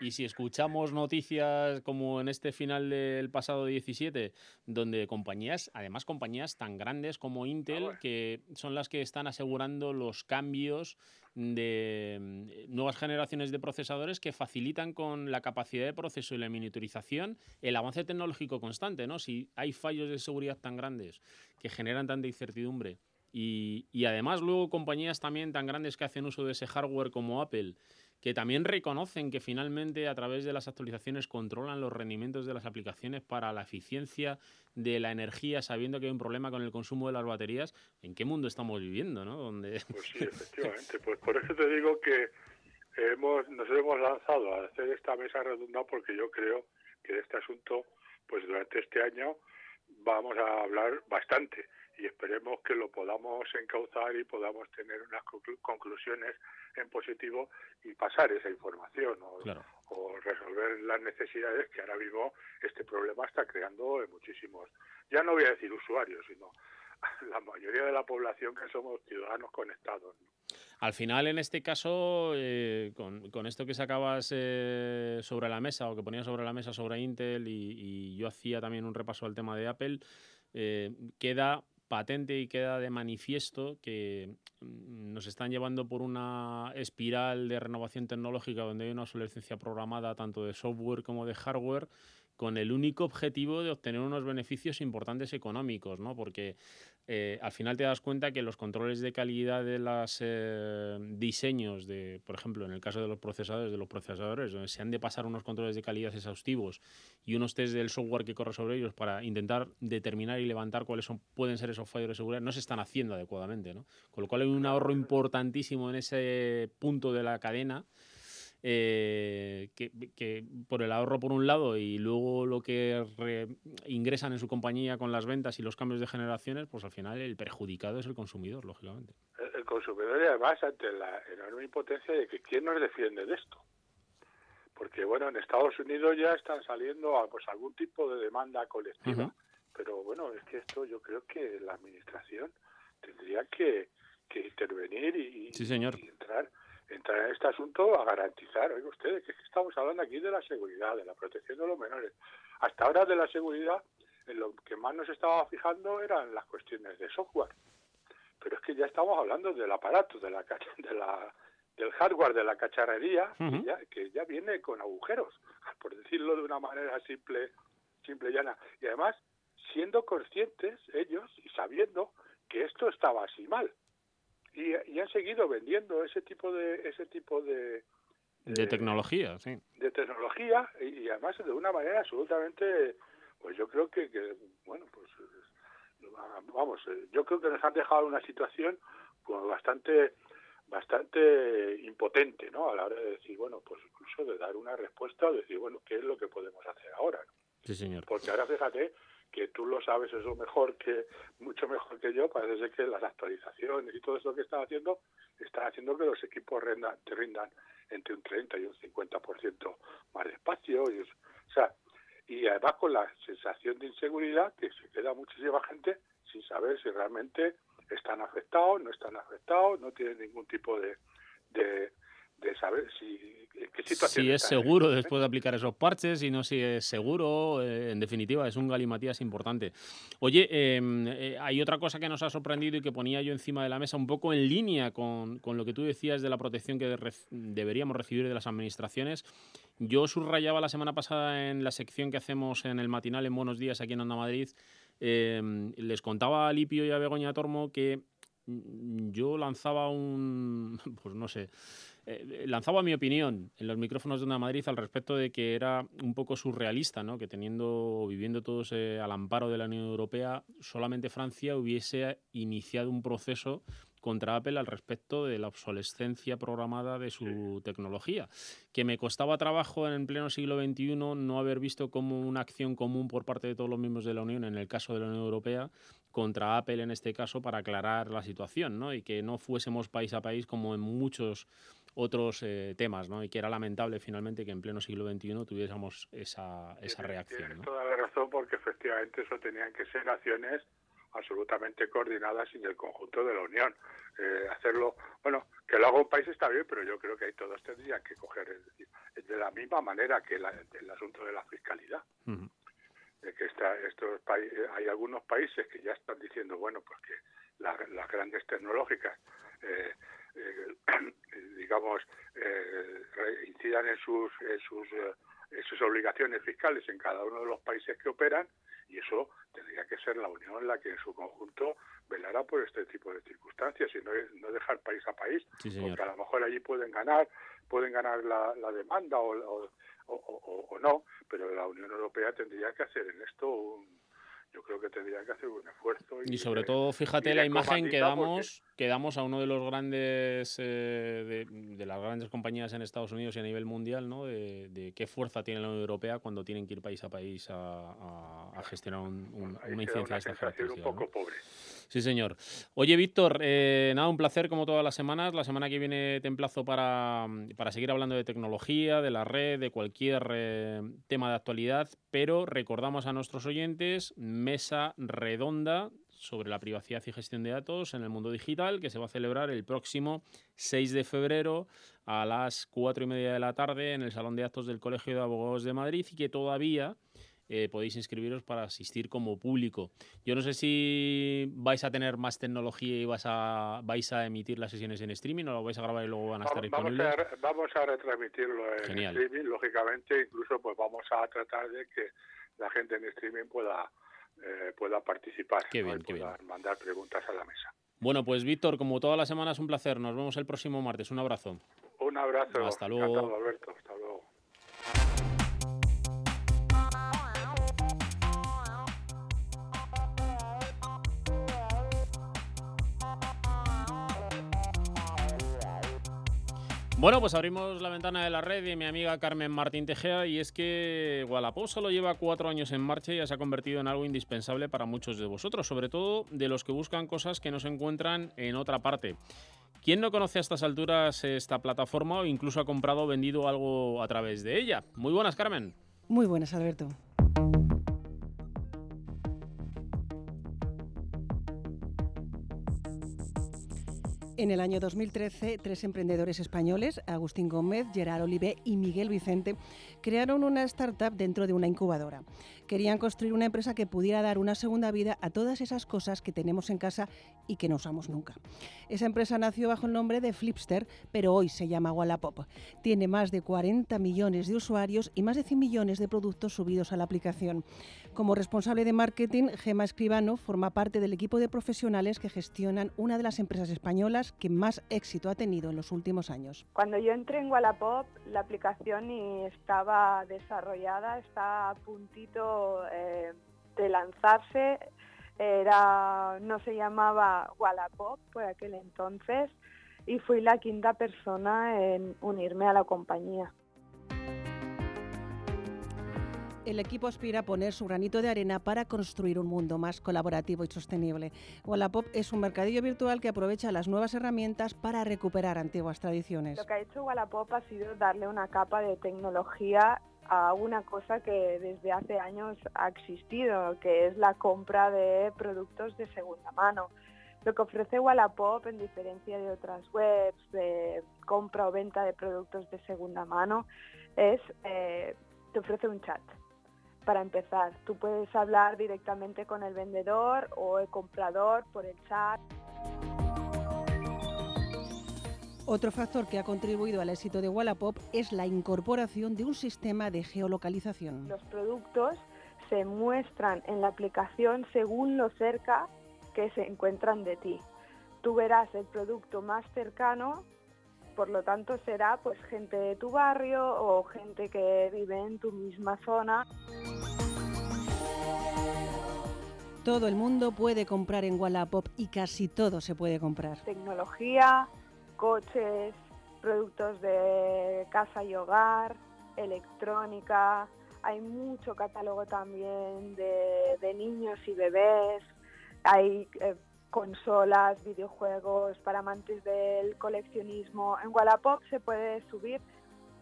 y si escuchamos noticias como en este final del pasado 17, donde compañías, además compañías tan grandes como Intel, ah, que son las que están asegurando los cambios de mm, nuevas generaciones de procesadores que facilitan con la capacidad de proceso y la miniaturización el avance tecnológico constante, ¿no? Si hay fallos de seguridad tan grandes que generan tanta incertidumbre y, y, además luego compañías también tan grandes que hacen uso de ese hardware como Apple, que también reconocen que finalmente a través de las actualizaciones controlan los rendimientos de las aplicaciones para la eficiencia de la energía, sabiendo que hay un problema con el consumo de las baterías. ¿En qué mundo estamos viviendo? ¿no? Donde... Pues sí, efectivamente. Pues por eso te digo que hemos, nos hemos lanzado a hacer esta mesa redonda porque yo creo que de este asunto, pues durante este año vamos a hablar bastante y esperemos que lo podamos encauzar y podamos tener unas conclusiones en positivo y pasar esa información o, resolver las necesidades que ahora mismo este problema está creando en muchísimos, ya no voy a decir usuarios, sino la mayoría de la población que somos ciudadanos conectados. Al final, en este caso, eh, con, esto que sacabas eh, sobre la mesa o que ponías sobre la mesa sobre Intel y, yo hacía también un repaso al tema de Apple, eh, queda patente y queda de manifiesto que mm, nos están llevando por una espiral de renovación tecnológica donde hay una obsolescencia programada tanto de software como de hardware con el único objetivo de obtener unos beneficios importantes económicos, ¿no? Porque eh, al final te das cuenta que los controles de calidad de los eh, diseños de, por ejemplo, en el caso de los procesadores, de los procesadores, donde se han de pasar unos controles de calidad exhaustivos y unos test del software que corre sobre ellos para intentar determinar y levantar cuáles son, pueden ser esos fallos de seguridad, no se están haciendo adecuadamente, ¿no? Con lo cual hay un ahorro importantísimo en ese punto de la cadena eh, que, por el ahorro por un lado y luego lo que ingresan en su compañía con las ventas y los cambios de generaciones, pues al final el perjudicado es el consumidor, lógicamente. El, consumidor y además ante la enorme impotencia de que quién nos defiende de esto. Porque bueno, en Estados Unidos ya están saliendo a, pues algún tipo de demanda colectiva, pero bueno, es que esto yo creo que la administración tendría que, intervenir y, y entrar entrar en este asunto a garantizar, oiga ustedes, que estamos hablando aquí de la seguridad, de la protección de los menores. Hasta ahora de la seguridad, en lo que más nos estaba fijando eran las cuestiones de software. Pero es que ya estamos hablando del aparato, de la, de la del hardware, de la cacharrería, que, ya, que ya viene con agujeros, por decirlo de una manera simple, simple y llana. Y además, siendo conscientes ellos y sabiendo que esto estaba así mal y, han seguido vendiendo ese tipo de ese tipo de de, tecnología, sí. De tecnología y, además de una manera absolutamente, pues yo creo que, que bueno, pues vamos, yo creo que nos han dejado una situación pues bastante bastante impotente, ¿no? A la hora de decir, bueno, pues incluso de dar una respuesta o decir, bueno, ¿qué es lo que podemos hacer ahora? Sí, señor. Porque ahora fíjate que tú lo sabes eso mejor que mucho mejor que yo parece que las actualizaciones y todo eso que están haciendo están haciendo que los equipos rindan, te rindan entre un 30 y un 50% más despacio y, o sea y además con la sensación de inseguridad que se queda muchísima gente sin saber si realmente están afectados no están afectados no tienen ningún tipo de, de de saber si qué situación si es en seguro esto, ¿eh? después de aplicar esos parches y no si es seguro, eh, en definitiva, es un galimatías importante. Oye, em, eh, hay otra cosa que nos ha sorprendido y que ponía yo encima de la mesa, un poco en línea con, con lo que tú decías de la protección que rec- deberíamos recibir de las administraciones. Yo subrayaba la semana pasada en la sección que hacemos en el matinal en Buenos Días aquí en Onda Madrid, em, les contaba a Lipio y a Begoña Tormo que mm, yo lanzaba un, pues no sé, eh, lanzaba mi opinión en los micrófonos de Onda Madrid al respecto de que era un poco surrealista, ¿no? que teniendo, viviendo todos eh, al amparo de la Unión Europea, solamente Francia hubiese iniciado un proceso contra Apple al respecto de la obsolescencia programada de su tecnología, que me costaba trabajo en pleno siglo XXI no haber visto como una acción común por parte de todos los miembros de la Unión, en el caso de la Unión Europea, contra Apple en este caso, para aclarar la situación, ¿no? y que no fuésemos país a país como en muchos otros eh, temas, ¿no? y que era lamentable finalmente que en pleno siglo XXI tuviésemos esa, esa reacción. Tienes ¿no? toda la razón porque efectivamente eso tenían que ser acciones absolutamente coordinadas sin el conjunto de la Unión. Eh, hacerlo, bueno, que lo haga un país está bien, pero yo creo que ahí todos tendrían que coger, es decir, de la misma manera que la- el asunto de la fiscalidad. De que está, estos hay algunos países que ya están diciendo, bueno, pues que la- las grandes tecnológicas, eh, digamos, eh, incidan en sus, en sus, eh, en sus obligaciones fiscales en cada uno de los países que operan y eso tendría que ser la Unión la que en su conjunto velara por este tipo de circunstancias y no, no dejar país a país, Sí, porque a lo mejor allí pueden ganar, pueden ganar la, la demanda o, o- o- o- o no, pero la Unión Europea tendría que hacer en esto un, yo creo que tendría que hacer un esfuerzo Y sobre todo, fíjate la imagen que damos, que damos a uno de los grandes, eh, de, de las grandes compañías en Estados Unidos y a nivel mundial, ¿no? De, de qué fuerza tiene la Unión Europea cuando tienen que ir país a país a, a- a gestionar un- un- una incidencia de estas sensación un poco pobre. Sí, señor. Oye, Víctor, eh, nada, un placer como todas las semanas. La semana que viene te emplazo para, para seguir hablando de tecnología, de la red, de cualquier eh, tema de actualidad, pero recordamos a nuestros oyentes mesa redonda sobre la privacidad y gestión de datos en el mundo digital que se va a celebrar el próximo 6 de febrero a las 4 y media de la tarde en el Salón de Actos del Colegio de Abogados de Madrid y que todavía eh, podéis inscribiros para asistir como público. Yo no sé si vais a tener más tecnología y vas a, vais a emitir las sesiones en streaming o lo vais a grabar y luego van a estar Vamos disponibles. a, vamos a retransmitirlo en Genial. streaming, lógicamente, incluso pues vamos a tratar de que la gente en streaming pueda eh, pueda participar Qué pueda mandar preguntas a la mesa. Bueno, pues Víctor, como todas las semanas, un placer. Nos vemos el próximo martes. Un abrazo. Un abrazo. Hasta luego. Alberto. Hasta luego. Bueno, pues abrimos la ventana de la red de mi amiga Carmen Martín Tejea y es que Wallapop solo lleva cuatro años en marcha y ya se ha convertido en algo indispensable para muchos de vosotros, sobre todo de los que buscan cosas que no se encuentran en otra parte. ¿Quién no conoce a estas alturas esta plataforma o incluso ha comprado o vendido algo a través de ella? Muy buenas, Carmen. Muy buenas, Alberto. En el año 2013, tres emprendedores españoles, Agustín Gómez, Gerard Olivé y Miguel Vicente, crearon una startup dentro de una incubadora. Querían construir una empresa que pudiera dar una segunda vida a todas esas cosas que tenemos en casa y que no usamos nunca. Esa empresa nació bajo el nombre de Flipster, pero hoy se llama Wallapop. Tiene más de 40 millones de usuarios y más de 100 millones de productos subidos a la aplicación. Como responsable de marketing, Gema Escribano forma parte del equipo de profesionales que gestionan una de las empresas españolas que más éxito ha tenido en los últimos años. Cuando yo entré en Wallapop, la aplicación estaba desarrollada, está a puntito eh, de lanzarse. Era, no se llamaba Wallapop por aquel entonces y fui la quinta persona en unirme a la compañía. El equipo aspira a poner su granito de arena para construir un mundo más colaborativo y sostenible. Wallapop es un mercadillo virtual que aprovecha las nuevas herramientas para recuperar antiguas tradiciones. Lo que ha hecho Wallapop ha sido darle una capa de tecnología a una cosa que desde hace años ha existido, que es la compra de productos de segunda mano. Lo que ofrece Wallapop, en diferencia de otras webs de compra o venta de productos de segunda mano, es eh, te ofrece un chat. Para empezar, tú puedes hablar directamente con el vendedor o el comprador por el chat. Otro factor que ha contribuido al éxito de Wallapop es la incorporación de un sistema de geolocalización. Los productos se muestran en la aplicación según lo cerca que se encuentran de ti. Tú verás el producto más cercano, por lo tanto será pues gente de tu barrio o gente que vive en tu misma zona. Todo el mundo puede comprar en Wallapop y casi todo se puede comprar. Tecnología, coches, productos de casa y hogar, electrónica, hay mucho catálogo también de, de niños y bebés, hay eh, consolas, videojuegos para amantes del coleccionismo. En Wallapop se puede subir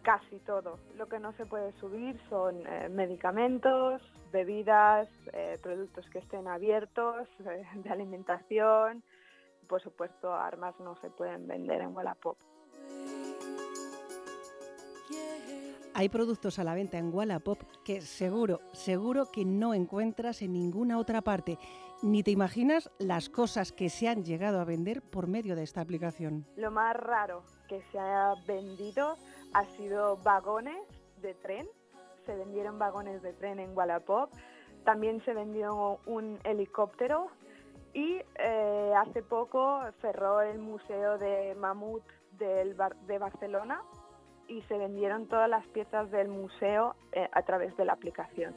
casi todo. Lo que no se puede subir son eh, medicamentos, bebidas, eh, productos que estén abiertos, de alimentación. Por supuesto, armas no se pueden vender en Wallapop. Hay productos a la venta en Wallapop que seguro, seguro que no encuentras en ninguna otra parte. Ni te imaginas las cosas que se han llegado a vender por medio de esta aplicación. Lo más raro que se ha vendido ha sido vagones de tren. Se vendieron vagones de tren en Wallapop. También se vendió un helicóptero y eh, hace poco cerró el Museo de Mamut de Barcelona y se vendieron todas las piezas del museo eh, a través de la aplicación.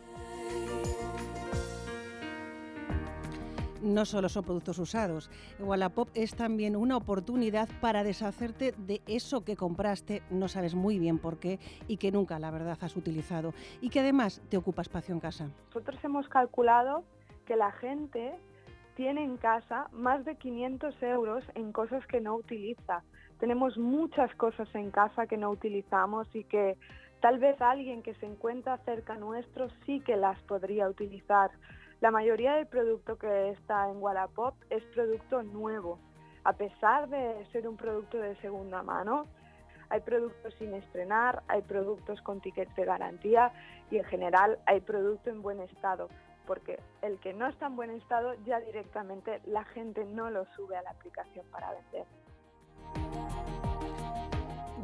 No solo son productos usados. Wallapop es también una oportunidad para deshacerte de eso que compraste, no sabes muy bien por qué y que nunca, la verdad, has utilizado y que además te ocupa espacio en casa. Nosotros hemos calculado que la gente tiene en casa más de 500 euros en cosas que no utiliza. Tenemos muchas cosas en casa que no utilizamos y que tal vez alguien que se encuentra cerca nuestro sí que las podría utilizar. La mayoría del producto que está en Wallapop es producto nuevo. A pesar de ser un producto de segunda mano, hay productos sin estrenar, hay productos con tickets de garantía y en general hay producto en buen estado, porque el que no está en buen estado ya directamente la gente no lo sube a la aplicación para vender.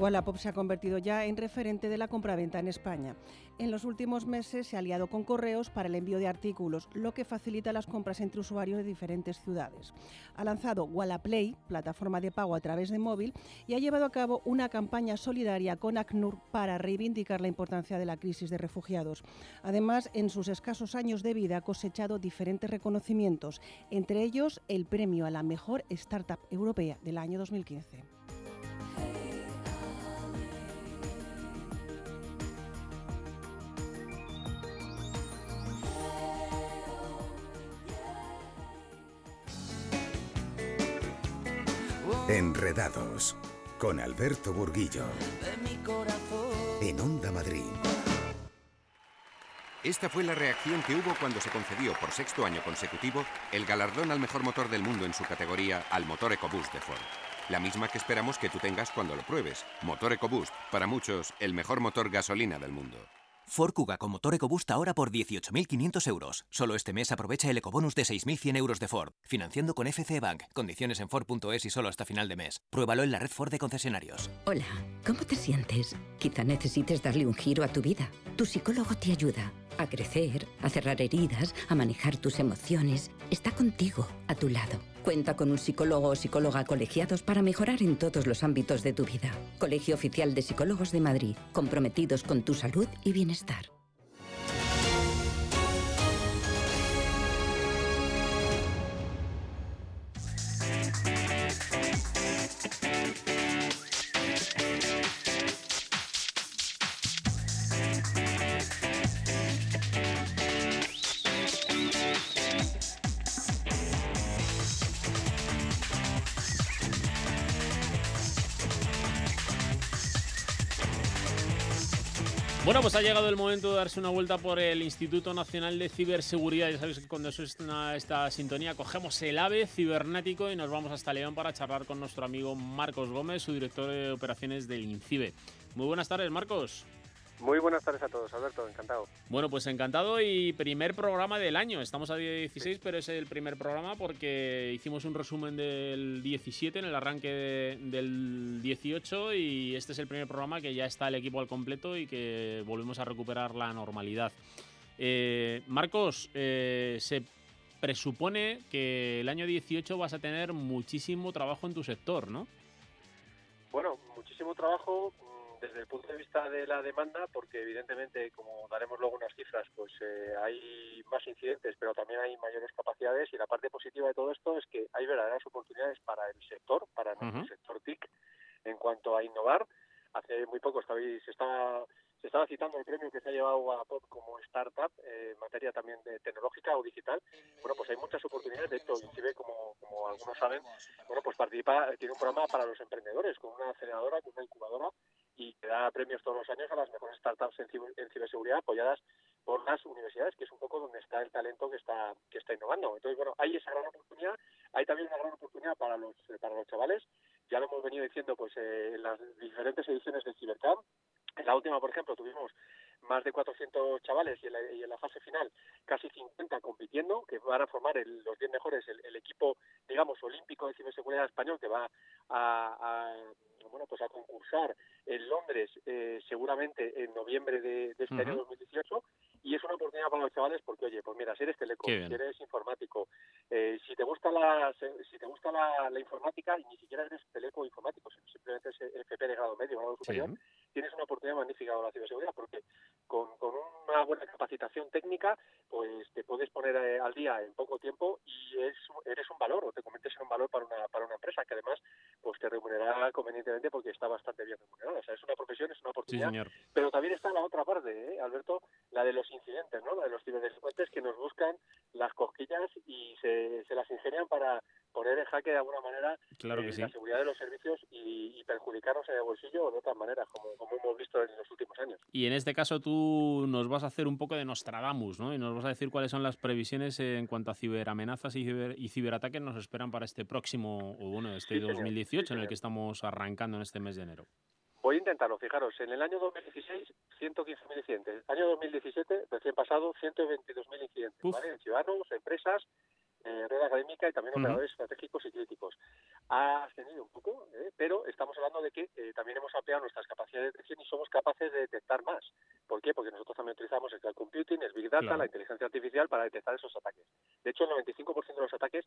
Wallapop se ha convertido ya en referente de la compraventa en España. En los últimos meses se ha aliado con correos para el envío de artículos, lo que facilita las compras entre usuarios de diferentes ciudades. Ha lanzado Wallaplay, plataforma de pago a través de móvil, y ha llevado a cabo una campaña solidaria con ACNUR para reivindicar la importancia de la crisis de refugiados. Además, en sus escasos años de vida ha cosechado diferentes reconocimientos, entre ellos el premio a la mejor startup europea del año 2015. Enredados con Alberto Burguillo. En Onda Madrid. Esta fue la reacción que hubo cuando se concedió por sexto año consecutivo el galardón al mejor motor del mundo en su categoría al motor EcoBoost de Ford. La misma que esperamos que tú tengas cuando lo pruebes. Motor EcoBoost, para muchos, el mejor motor gasolina del mundo. Ford Kuga con motor EcoBoost ahora por 18.500 euros. Solo este mes aprovecha el ecobonus de 6.100 euros de Ford. Financiando con FC Bank. Condiciones en Ford.es y solo hasta final de mes. Pruébalo en la red Ford de concesionarios. Hola, ¿cómo te sientes? Quizá necesites darle un giro a tu vida. Tu psicólogo te ayuda a crecer, a cerrar heridas, a manejar tus emociones. Está contigo, a tu lado. Cuenta con un psicólogo o psicóloga colegiados para mejorar en todos los ámbitos de tu vida. Colegio Oficial de Psicólogos de Madrid, comprometidos con tu salud y bienestar. Pues ha llegado el momento de darse una vuelta por el Instituto Nacional de Ciberseguridad. Ya sabéis que cuando suena esta sintonía cogemos el AVE cibernético y nos vamos hasta León para charlar con nuestro amigo Marcos Gómez, su director de operaciones del INCIBE. Muy buenas tardes, Marcos. Muy buenas tardes a todos, Alberto, encantado. Bueno, pues encantado y primer programa del año. Estamos a día 16, pero es el primer programa porque hicimos un resumen del 17 en el arranque de- del 18 y este es el primer programa que ya está el equipo al completo y que volvemos a recuperar la normalidad. Eh, Marcos, eh, se presupone que el año 18 vas a tener muchísimo trabajo en tu sector, ¿no? Bueno, muchísimo trabajo desde el punto de vista de la demanda, porque evidentemente, como daremos luego unas cifras, pues eh, hay más incidentes, pero también hay mayores capacidades y la parte positiva de todo esto es que hay verdaderas oportunidades para el sector, para nuestro Ujú. sector TIC, en cuanto a innovar. Hace muy poco se estaba se estaba citando el premio que se ha llevado a POP como startup eh, en materia también de tecnológica o digital. Bueno, pues hay muchas oportunidades. De hecho, INCIBE, como, como algunos saben, bueno, pues participa, tiene un programa para los emprendedores con una aceleradora, con una incubadora y que da premios todos los años a las mejores startups en, ciber- en ciberseguridad apoyadas por las universidades, que es un poco donde está el talento que está que está innovando. Entonces, bueno, hay esa gran oportunidad, hay también una gran oportunidad para los eh, para los chavales. Ya lo hemos venido diciendo pues eh, en las diferentes ediciones del Cibercamp. En la última, por ejemplo, tuvimos más de 400 chavales y en la, y en la fase final casi 50 compitiendo, que van a formar el- los 10 mejores, el, el equipo, digamos, olímpico de ciberseguridad español que va a, a, bueno, pues a concursar en Londres eh, seguramente en noviembre de, de este año Ujú. 2018 y es una oportunidad para los chavales porque oye pues mira si eres teleco si eres informático eh, si te gusta la si te gusta la, la informática y ni siquiera eres teleco informático simplemente es FP de grado medio o grado superior tienes una oportunidad magnífica con la ciberseguridad porque con, con una buena capacitación técnica pues te puedes poner eh, al día en poco tiempo y es, eres un valor o te conviertes en un valor para una, para una empresa que además pues te remunerará convenientemente porque está bastante bien remunerada. O sea, es una profesión, es una Sí, oportunidad. señor. Pero también está la otra parte, ¿eh, Alberto, la de los incidentes, ¿no? La de los ciberdelincuentes que nos buscan las cosquillas y se, se las ingenian para poner en jaque de alguna manera Claro que eh, sí. la seguridad de los servicios y, y perjudicarnos en el bolsillo o de otras maneras, como, como hemos visto en los últimos años. Y en este caso tú nos vas a hacer un poco de Nostradamus, ¿no? Y nos vas a decir cuáles son las previsiones en cuanto a ciberamenazas y, ciber- y ciberataques nos esperan para este próximo, o bueno, este Sí, señor. 2018 Sí, en el que estamos arrancando en este mes de enero. Voy a intentarlo, fijaros, en el año 2016, 115.000 incidentes. Año 2017, recién pasado, 122.000 incidentes. ¿vale? En ciudadanos, empresas, eh, red académica y también operadores estratégicos y críticos. Ha ascendido un poco, ¿eh? pero estamos hablando de que eh, también hemos ampliado nuestras capacidades de detección y somos capaces de detectar más. ¿Por qué? Porque nosotros también utilizamos el cloud computing, el big data, Claro. la inteligencia artificial para detectar esos ataques. De hecho, el 95% de los ataques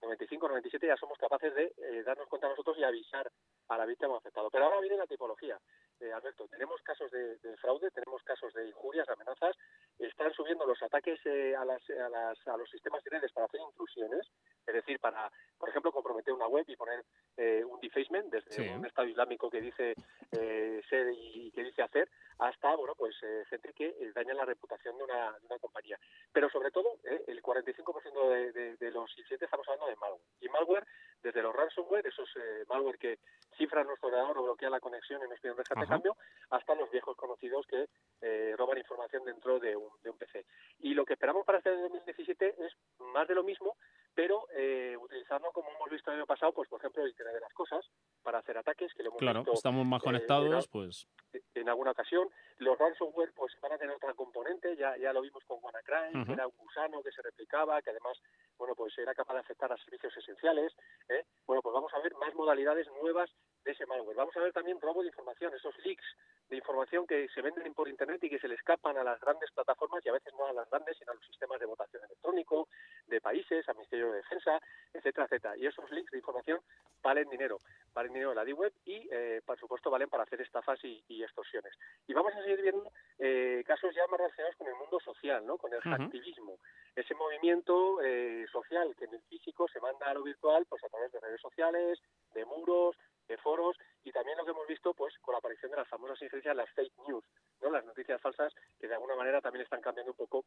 95-97 ya somos capaces de eh, darnos cuenta nosotros y avisar a la víctima o afectado. Pero ahora viene la tipología, eh, Alberto. Tenemos casos de, de fraude, tenemos casos de injurias, de amenazas. Están subiendo los ataques eh, a, las, a, las- a los sistemas de redes para hacer intrusiones, es decir, para, por ejemplo, comprometer una web y poner eh, un defacement desde Sí. un Estado islámico que dice eh, ser y que dice hacer, hasta bueno pues eh, gente que eh, daña la reputación de una, de una compañía. Pero sobre todo, eh, el 45% de, de, de los incidentes estamos hablando de malware. Y malware, desde los ransomware, esos eh, malware que cifran nuestro ordenador o bloquean la conexión y nos piden rescate de cambio, hasta los viejos conocidos que eh, roban información dentro de un, de un PC. Y lo que esperamos para este 2017 es más de lo mismo, pero eh, utilizando, como hemos visto el año pasado, pues por ejemplo, el Internet de las Cosas para hacer ataques, que lo hemos Claro, visto estamos más eh, conectados, en- pues en alguna ocasión. Los ransomware pues van a tener otra componente, ya, ya lo vimos con WannaCry, que era un gusano que se replicaba, que además bueno pues era capaz de afectar a servicios esenciales. ¿eh? Bueno, pues vamos a ver más modalidades nuevas de ese malware. Vamos a ver también robo de información, esos leaks de información que se venden por internet y que se le escapan a las grandes plataformas y a veces no a las grandes, sino a los sistemas de votación electrónico, de países, al Ministerio de Defensa, etcétera, etcétera. Y esos leaks de información valen dinero, valen dinero en la D-Web y, eh, por supuesto, valen para hacer estafas y, y extorsiones. Y vamos a seguir viendo eh, casos ya más relacionados con el mundo social, ¿no? con el Ujú. hacktivismo, ese movimiento eh, social que en el físico se manda a lo virtual pues a través de redes sociales, de muros, de foros y también lo que hemos visto pues con la aparición de las famosas incidencias, las fake news, ¿no? las noticias falsas que de alguna manera también están cambiando un poco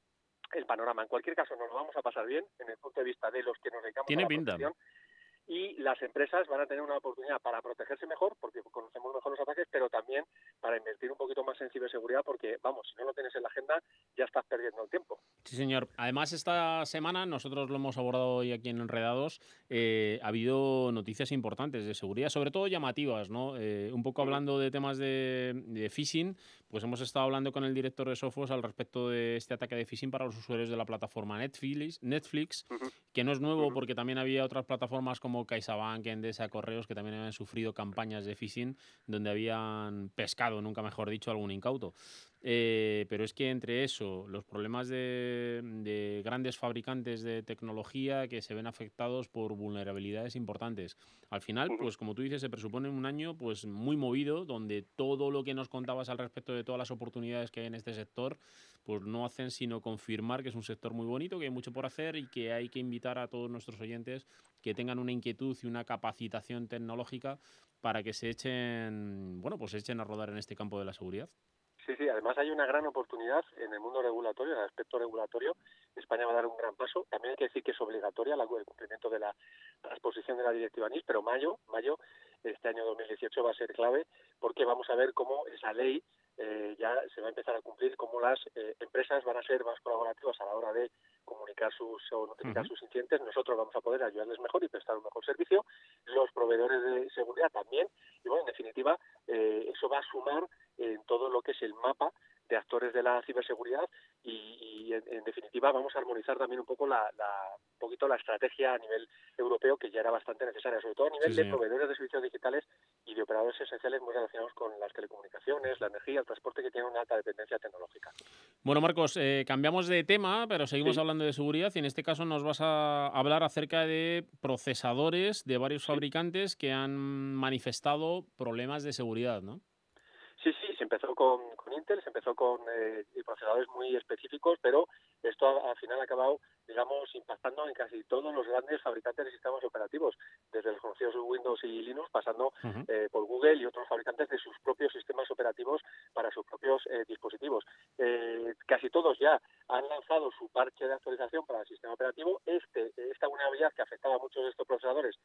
el panorama. En cualquier caso, nos lo vamos a pasar bien en el punto de vista de los que nos dedicamos Tiene a la pinta. Y las empresas van a tener una oportunidad para protegerse mejor, porque conocemos mejor los ataques, pero también para invertir un poquito más en ciberseguridad, porque, vamos, si no lo tienes en la agenda, ya estás perdiendo el tiempo. Sí, señor. Además, esta semana, nosotros lo hemos abordado hoy aquí en Enredados, eh, ha habido noticias importantes de seguridad, sobre todo llamativas, ¿no? Eh, un poco hablando de temas de, de phishing, pues hemos estado hablando con el director de Sofos al respecto de este ataque de phishing para los usuarios de la plataforma Netflix, Netflix que no es nuevo porque también había otras plataformas como CaixaBank, Endesa, Correos, que también habían sufrido campañas de phishing donde habían pescado, nunca mejor dicho, algún incauto. Eh, pero es que entre eso, los problemas de, de, grandes fabricantes de tecnología que se ven afectados por vulnerabilidades importantes. Al final, pues como tú dices, se presupone un año pues muy movido, donde todo lo que nos contabas al respecto de todas las oportunidades que hay en este sector, pues no hacen sino confirmar que es un sector muy bonito, que hay mucho por hacer y que hay que invitar a todos nuestros oyentes que tengan una inquietud y una capacitación tecnológica para que se echen, bueno, pues se echen a rodar en este campo de la seguridad. Sí, sí, además hay una gran oportunidad en el mundo regulatorio, en el aspecto regulatorio. España va a dar un gran paso. También hay que decir que es obligatoria el cumplimiento de la transposición de la directiva NIS, pero mayo, mayo, este año 2018 va a ser clave porque vamos a ver cómo esa ley eh, ya se va a empezar a cumplir, cómo las eh, empresas van a ser más colaborativas a la hora de comunicar sus o notificar sus incidentes. Nosotros vamos a poder ayudarles mejor y prestar un mejor servicio. Los proveedores de seguridad también. Y bueno, en definitiva, eh, eso va a sumar en todo lo que es el mapa de actores de la ciberseguridad y, y en, en, definitiva vamos a armonizar también un poco la, la, un poquito la estrategia a nivel europeo que ya era bastante necesaria, sobre todo a nivel Sí, de señor. proveedores de servicios digitales y de operadores esenciales muy relacionados con las telecomunicaciones, la energía, el transporte que tienen una alta dependencia tecnológica. Bueno, Marcos, eh, cambiamos de tema, pero seguimos Sí. hablando de seguridad y en este caso nos vas a hablar acerca de procesadores de varios fabricantes que han manifestado problemas de seguridad, ¿no? Empezó con, con Intel, se empezó con eh, procesadores muy específicos, pero esto al final ha acabado, digamos, impactando en casi todos los grandes fabricantes de sistemas operativos, desde los conocidos Windows y Linux, pasando eh, por Google y otros fabricantes de sus propios sistemas operativos para sus propios eh, dispositivos. Eh, casi todos ya han lanzado su parche de actualización para el sistema operativo. Este, esta vulnerabilidad que afectaba a muchos de estos procesadores,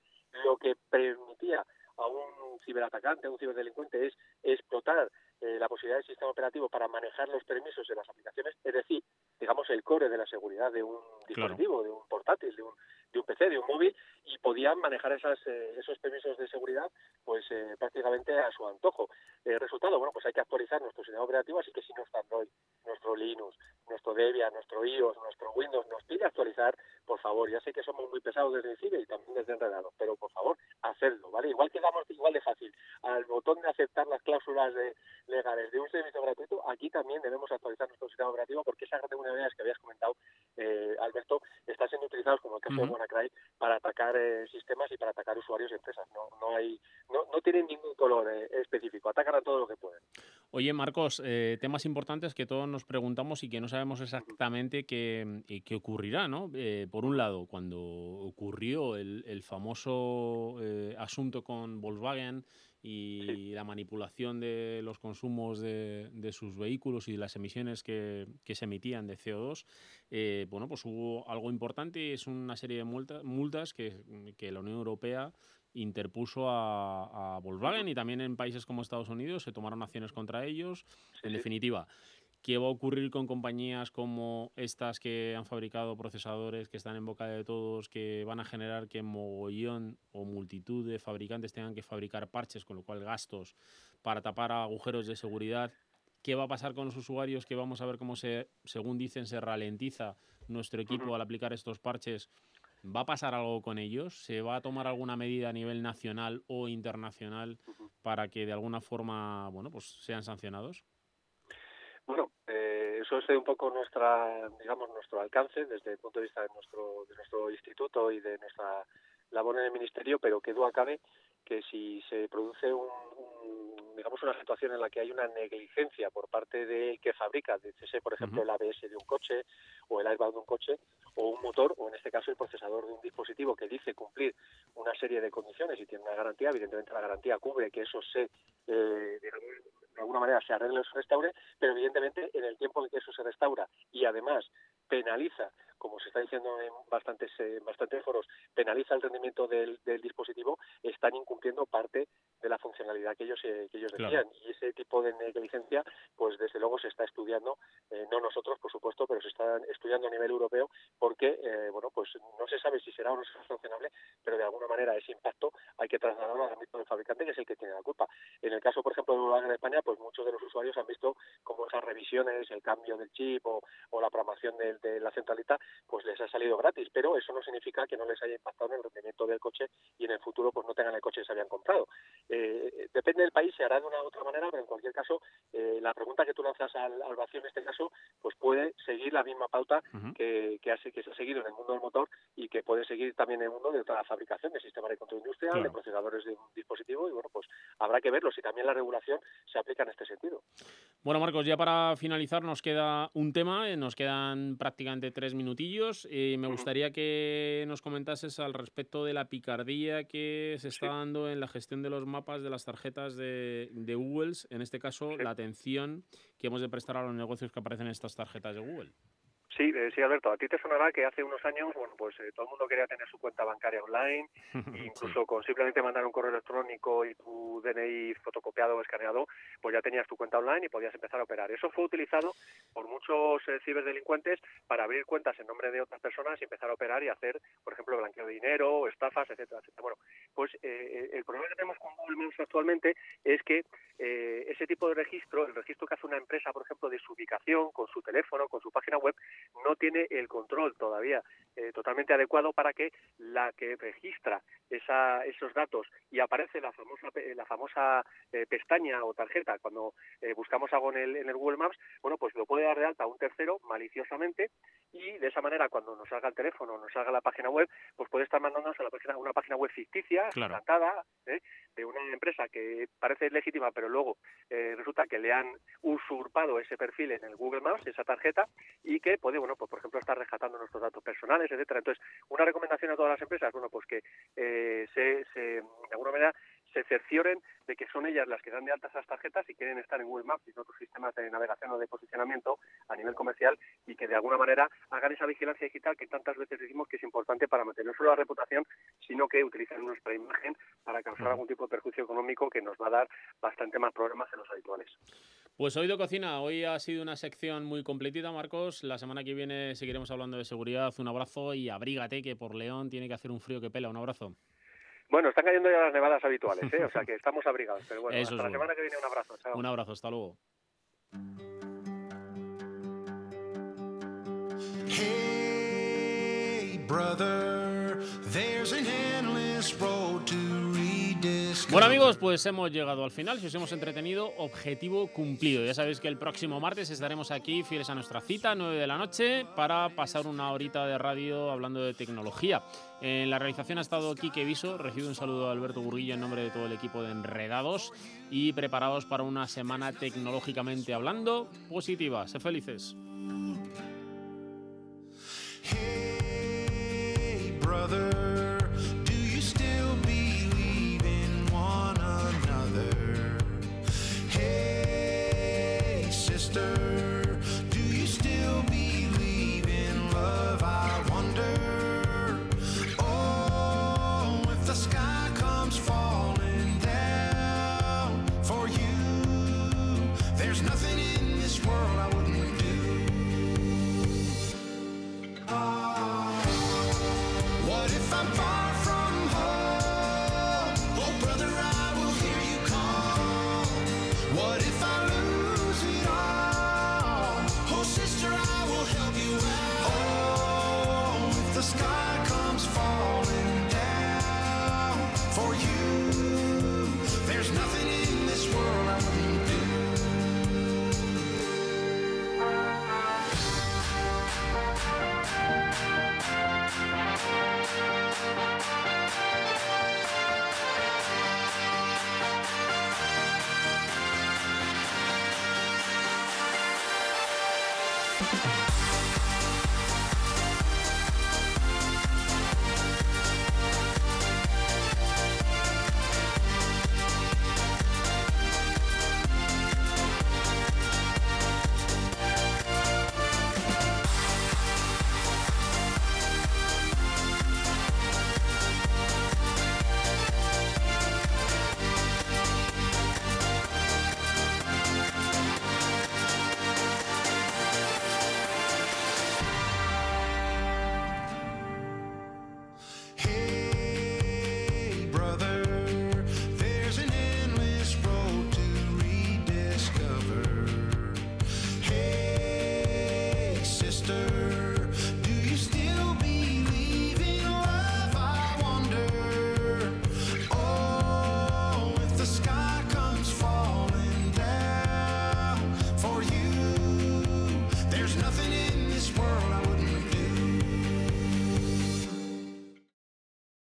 lo que permitía a un ciberatacante, a un ciberdelincuente, es explotar eh, la posibilidad del sistema operativo para manejar los permisos de las aplicaciones, es decir, digamos el core de la seguridad de un dispositivo, de un portátil, de un, de un PC, de un móvil, y podían manejar eh, esos permisos de seguridad pues eh, prácticamente a su antojo. El resultado, bueno, pues hay que actualizar nuestro sistema operativo, así que si nuestro Android, nuestro Linux, nuestro Debian, nuestro iOS, nuestro Windows nos pide actualizar, por favor, ya sé que somos muy pesados desde el CIBE y también desde Enredado, pero por favor, hacedlo, ¿vale? Igual que damos igual de fácil al botón de aceptar las cláusulas de, legales de un servicio gratuito, aquí también debemos actualizar nuestro sistema operativo porque esas vulnerabilidades que habías comentado, eh, Alberto, están siendo utilizados, como el caso de Para atacar eh, sistemas y para atacar usuarios y empresas. No, no hay, no, no tienen ningún color eh, específico, atacan a todo lo que pueden. Oye, Marcos, eh, temas importantes que todos nos preguntamos y que no sabemos exactamente qué, qué ocurrirá, ¿no? Por un lado, cuando ocurrió el, el famoso asunto con Volkswagen y la manipulación de los consumos de, de sus vehículos y de las emisiones que, que se emitían de CO2, eh, bueno, pues hubo algo importante y es una serie de multa- multas que, que la Unión Europea interpuso a, a Volkswagen y también en países como Estados Unidos se tomaron acciones contra ellos. en definitiva, ¿qué va a ocurrir con compañías como estas que han fabricado procesadores que están en boca de todos, que van a generar que mogollón o multitud de fabricantes tengan que fabricar parches, con lo cual gastos para tapar agujeros de seguridad? ¿Qué va a pasar con los usuarios? Que vamos a ver cómo se, según dicen, se ralentiza nuestro equipo al aplicar estos parches. ¿Va a pasar algo con ellos? ¿Se va a tomar alguna medida a nivel nacional o internacional para que de alguna forma, bueno, pues sean sancionados? Bueno, eh, eso es un poco nuestra, digamos, nuestro alcance desde el punto de vista de nuestro, de nuestro instituto y de nuestra labor en el ministerio, pero que duda cabe que si se produce un, un, digamos una situación en la que hay una negligencia por parte del que fabrica, dícese por ejemplo el ABS de un coche o el airbag de un coche o un motor o en este caso el procesador de un dispositivo que dice cumplir una serie de condiciones y tiene una garantía, evidentemente la garantía cubre que eso se, eh, de alguna manera se arregle o se restaure, pero evidentemente en el tiempo en que eso se restaura y además penaliza como se está diciendo en bastantes, eh, bastantes foros, penaliza el rendimiento del, del, dispositivo, están incumpliendo parte de la funcionalidad que ellos, eh, que ellos decían. Y ese tipo de negligencia, pues se está estudiando, eh, no nosotros, por supuesto, pero se está estudiando a nivel europeo porque, eh, bueno, pues no se sabe si será o no será sancionable, pero de alguna manera ese impacto hay que trasladarlo al ámbito del fabricante, que es el que tiene la culpa. En el caso, por ejemplo, de Volkswagen en España, pues muchos de los usuarios han visto cómo esas revisiones, el cambio del chip o, la programación de, la centralita, pues les ha salido gratis, pero eso no significa que no les haya impactado en el rendimiento del coche y en el futuro pues no tengan el coche que se habían comprado. Eh, depende del país, se hará de una u otra manera, pero en cualquier caso, la pregunta que tú lanzas al, al, vacío en este caso, pues puede seguir la misma pauta uh -huh. que, que, ha, que se ha seguido en el mundo del motor y que puede seguir también en el mundo de toda la fabricación de sistemas de control industrial, claro. de procesadores de un dispositivo y bueno, pues habrá que verlo si también la regulación se aplica en este sentido. Bueno, Marcos, ya para finalizar nos queda un tema, eh, nos quedan prácticamente tres minutillos y me uh -huh. gustaría que nos comentases al respecto de la picardía que se está sí. dando en la gestión de los mapas de las tarjetas de, de Google, en este caso sí. la atención que hemos de prestar a los negocios que aparecen en estas tarjetas de Google. Sí, eh, sí, Alberto. A ti te sonará que hace unos años, bueno, pues eh, todo el mundo quería tener su cuenta bancaria online, incluso sí. con simplemente mandar un correo electrónico y tu DNI fotocopiado o escaneado, pues ya tenías tu cuenta online y podías empezar a operar. Eso fue utilizado por muchos eh, ciberdelincuentes para abrir cuentas en nombre de otras personas y empezar a operar y hacer, por ejemplo, blanqueo de dinero, estafas, etcétera, etcétera. Bueno, pues eh, el problema que tenemos con Google Maps actualmente es que eh, ese tipo de registro, el registro que hace una empresa, por ejemplo, de su ubicación, con su teléfono, con su página web, no tiene el control todavía eh, totalmente adecuado para que la que registra esa, esos datos y aparece la famosa la famosa eh, pestaña o tarjeta cuando eh, buscamos algo en el, en el Google Maps, bueno, pues lo puede dar de alta a un tercero maliciosamente y de esa manera cuando nos salga el teléfono, nos salga la página web, pues puede estar mandándonos a la página, una página web ficticia, claro. Empresa que parece legítima, pero luego eh, resulta que le han usurpado ese perfil en el Google Maps, esa tarjeta, y que puede, bueno, pues por ejemplo, estar rescatando nuestros datos personales, etcétera. Entonces, una recomendación a todas las empresas, bueno, pues que eh, se, se, de alguna manera se cercioren de que son ellas las que dan de alta esas tarjetas y quieren estar en Google Maps y en otros sistemas de navegación o de posicionamiento a nivel comercial y que de alguna manera hagan esa vigilancia digital que tantas veces decimos que es importante para mantener no solo la reputación, sino que utilicen nuestra imagen para causar algún tipo de perjuicio económico que nos va a dar bastante más problemas de los habituales. Pues Oído Cocina, hoy ha sido una sección muy completita, Marcos. La semana que viene seguiremos hablando de seguridad. Un abrazo y abrígate que por León tiene que hacer un frío que pela. Un abrazo. Bueno, están cayendo ya las nevadas habituales, ¿eh? o sea que estamos abrigados. Pero bueno, Eso hasta la semana que viene un abrazo. Chao. Un abrazo, hasta luego. Hey, brother, there's an endless road to Bueno amigos, pues hemos llegado al final, si os hemos entretenido, objetivo cumplido. Ya sabéis que el próximo martes estaremos aquí fieles a nuestra cita, 9 de la noche, para pasar una horita de radio hablando de tecnología. En la realización ha estado Quique Viso, recibo un saludo a Alberto Burguilla en nombre de todo el equipo de Enredados y preparados para una semana tecnológicamente hablando positiva. Sé felices. Hey, brother,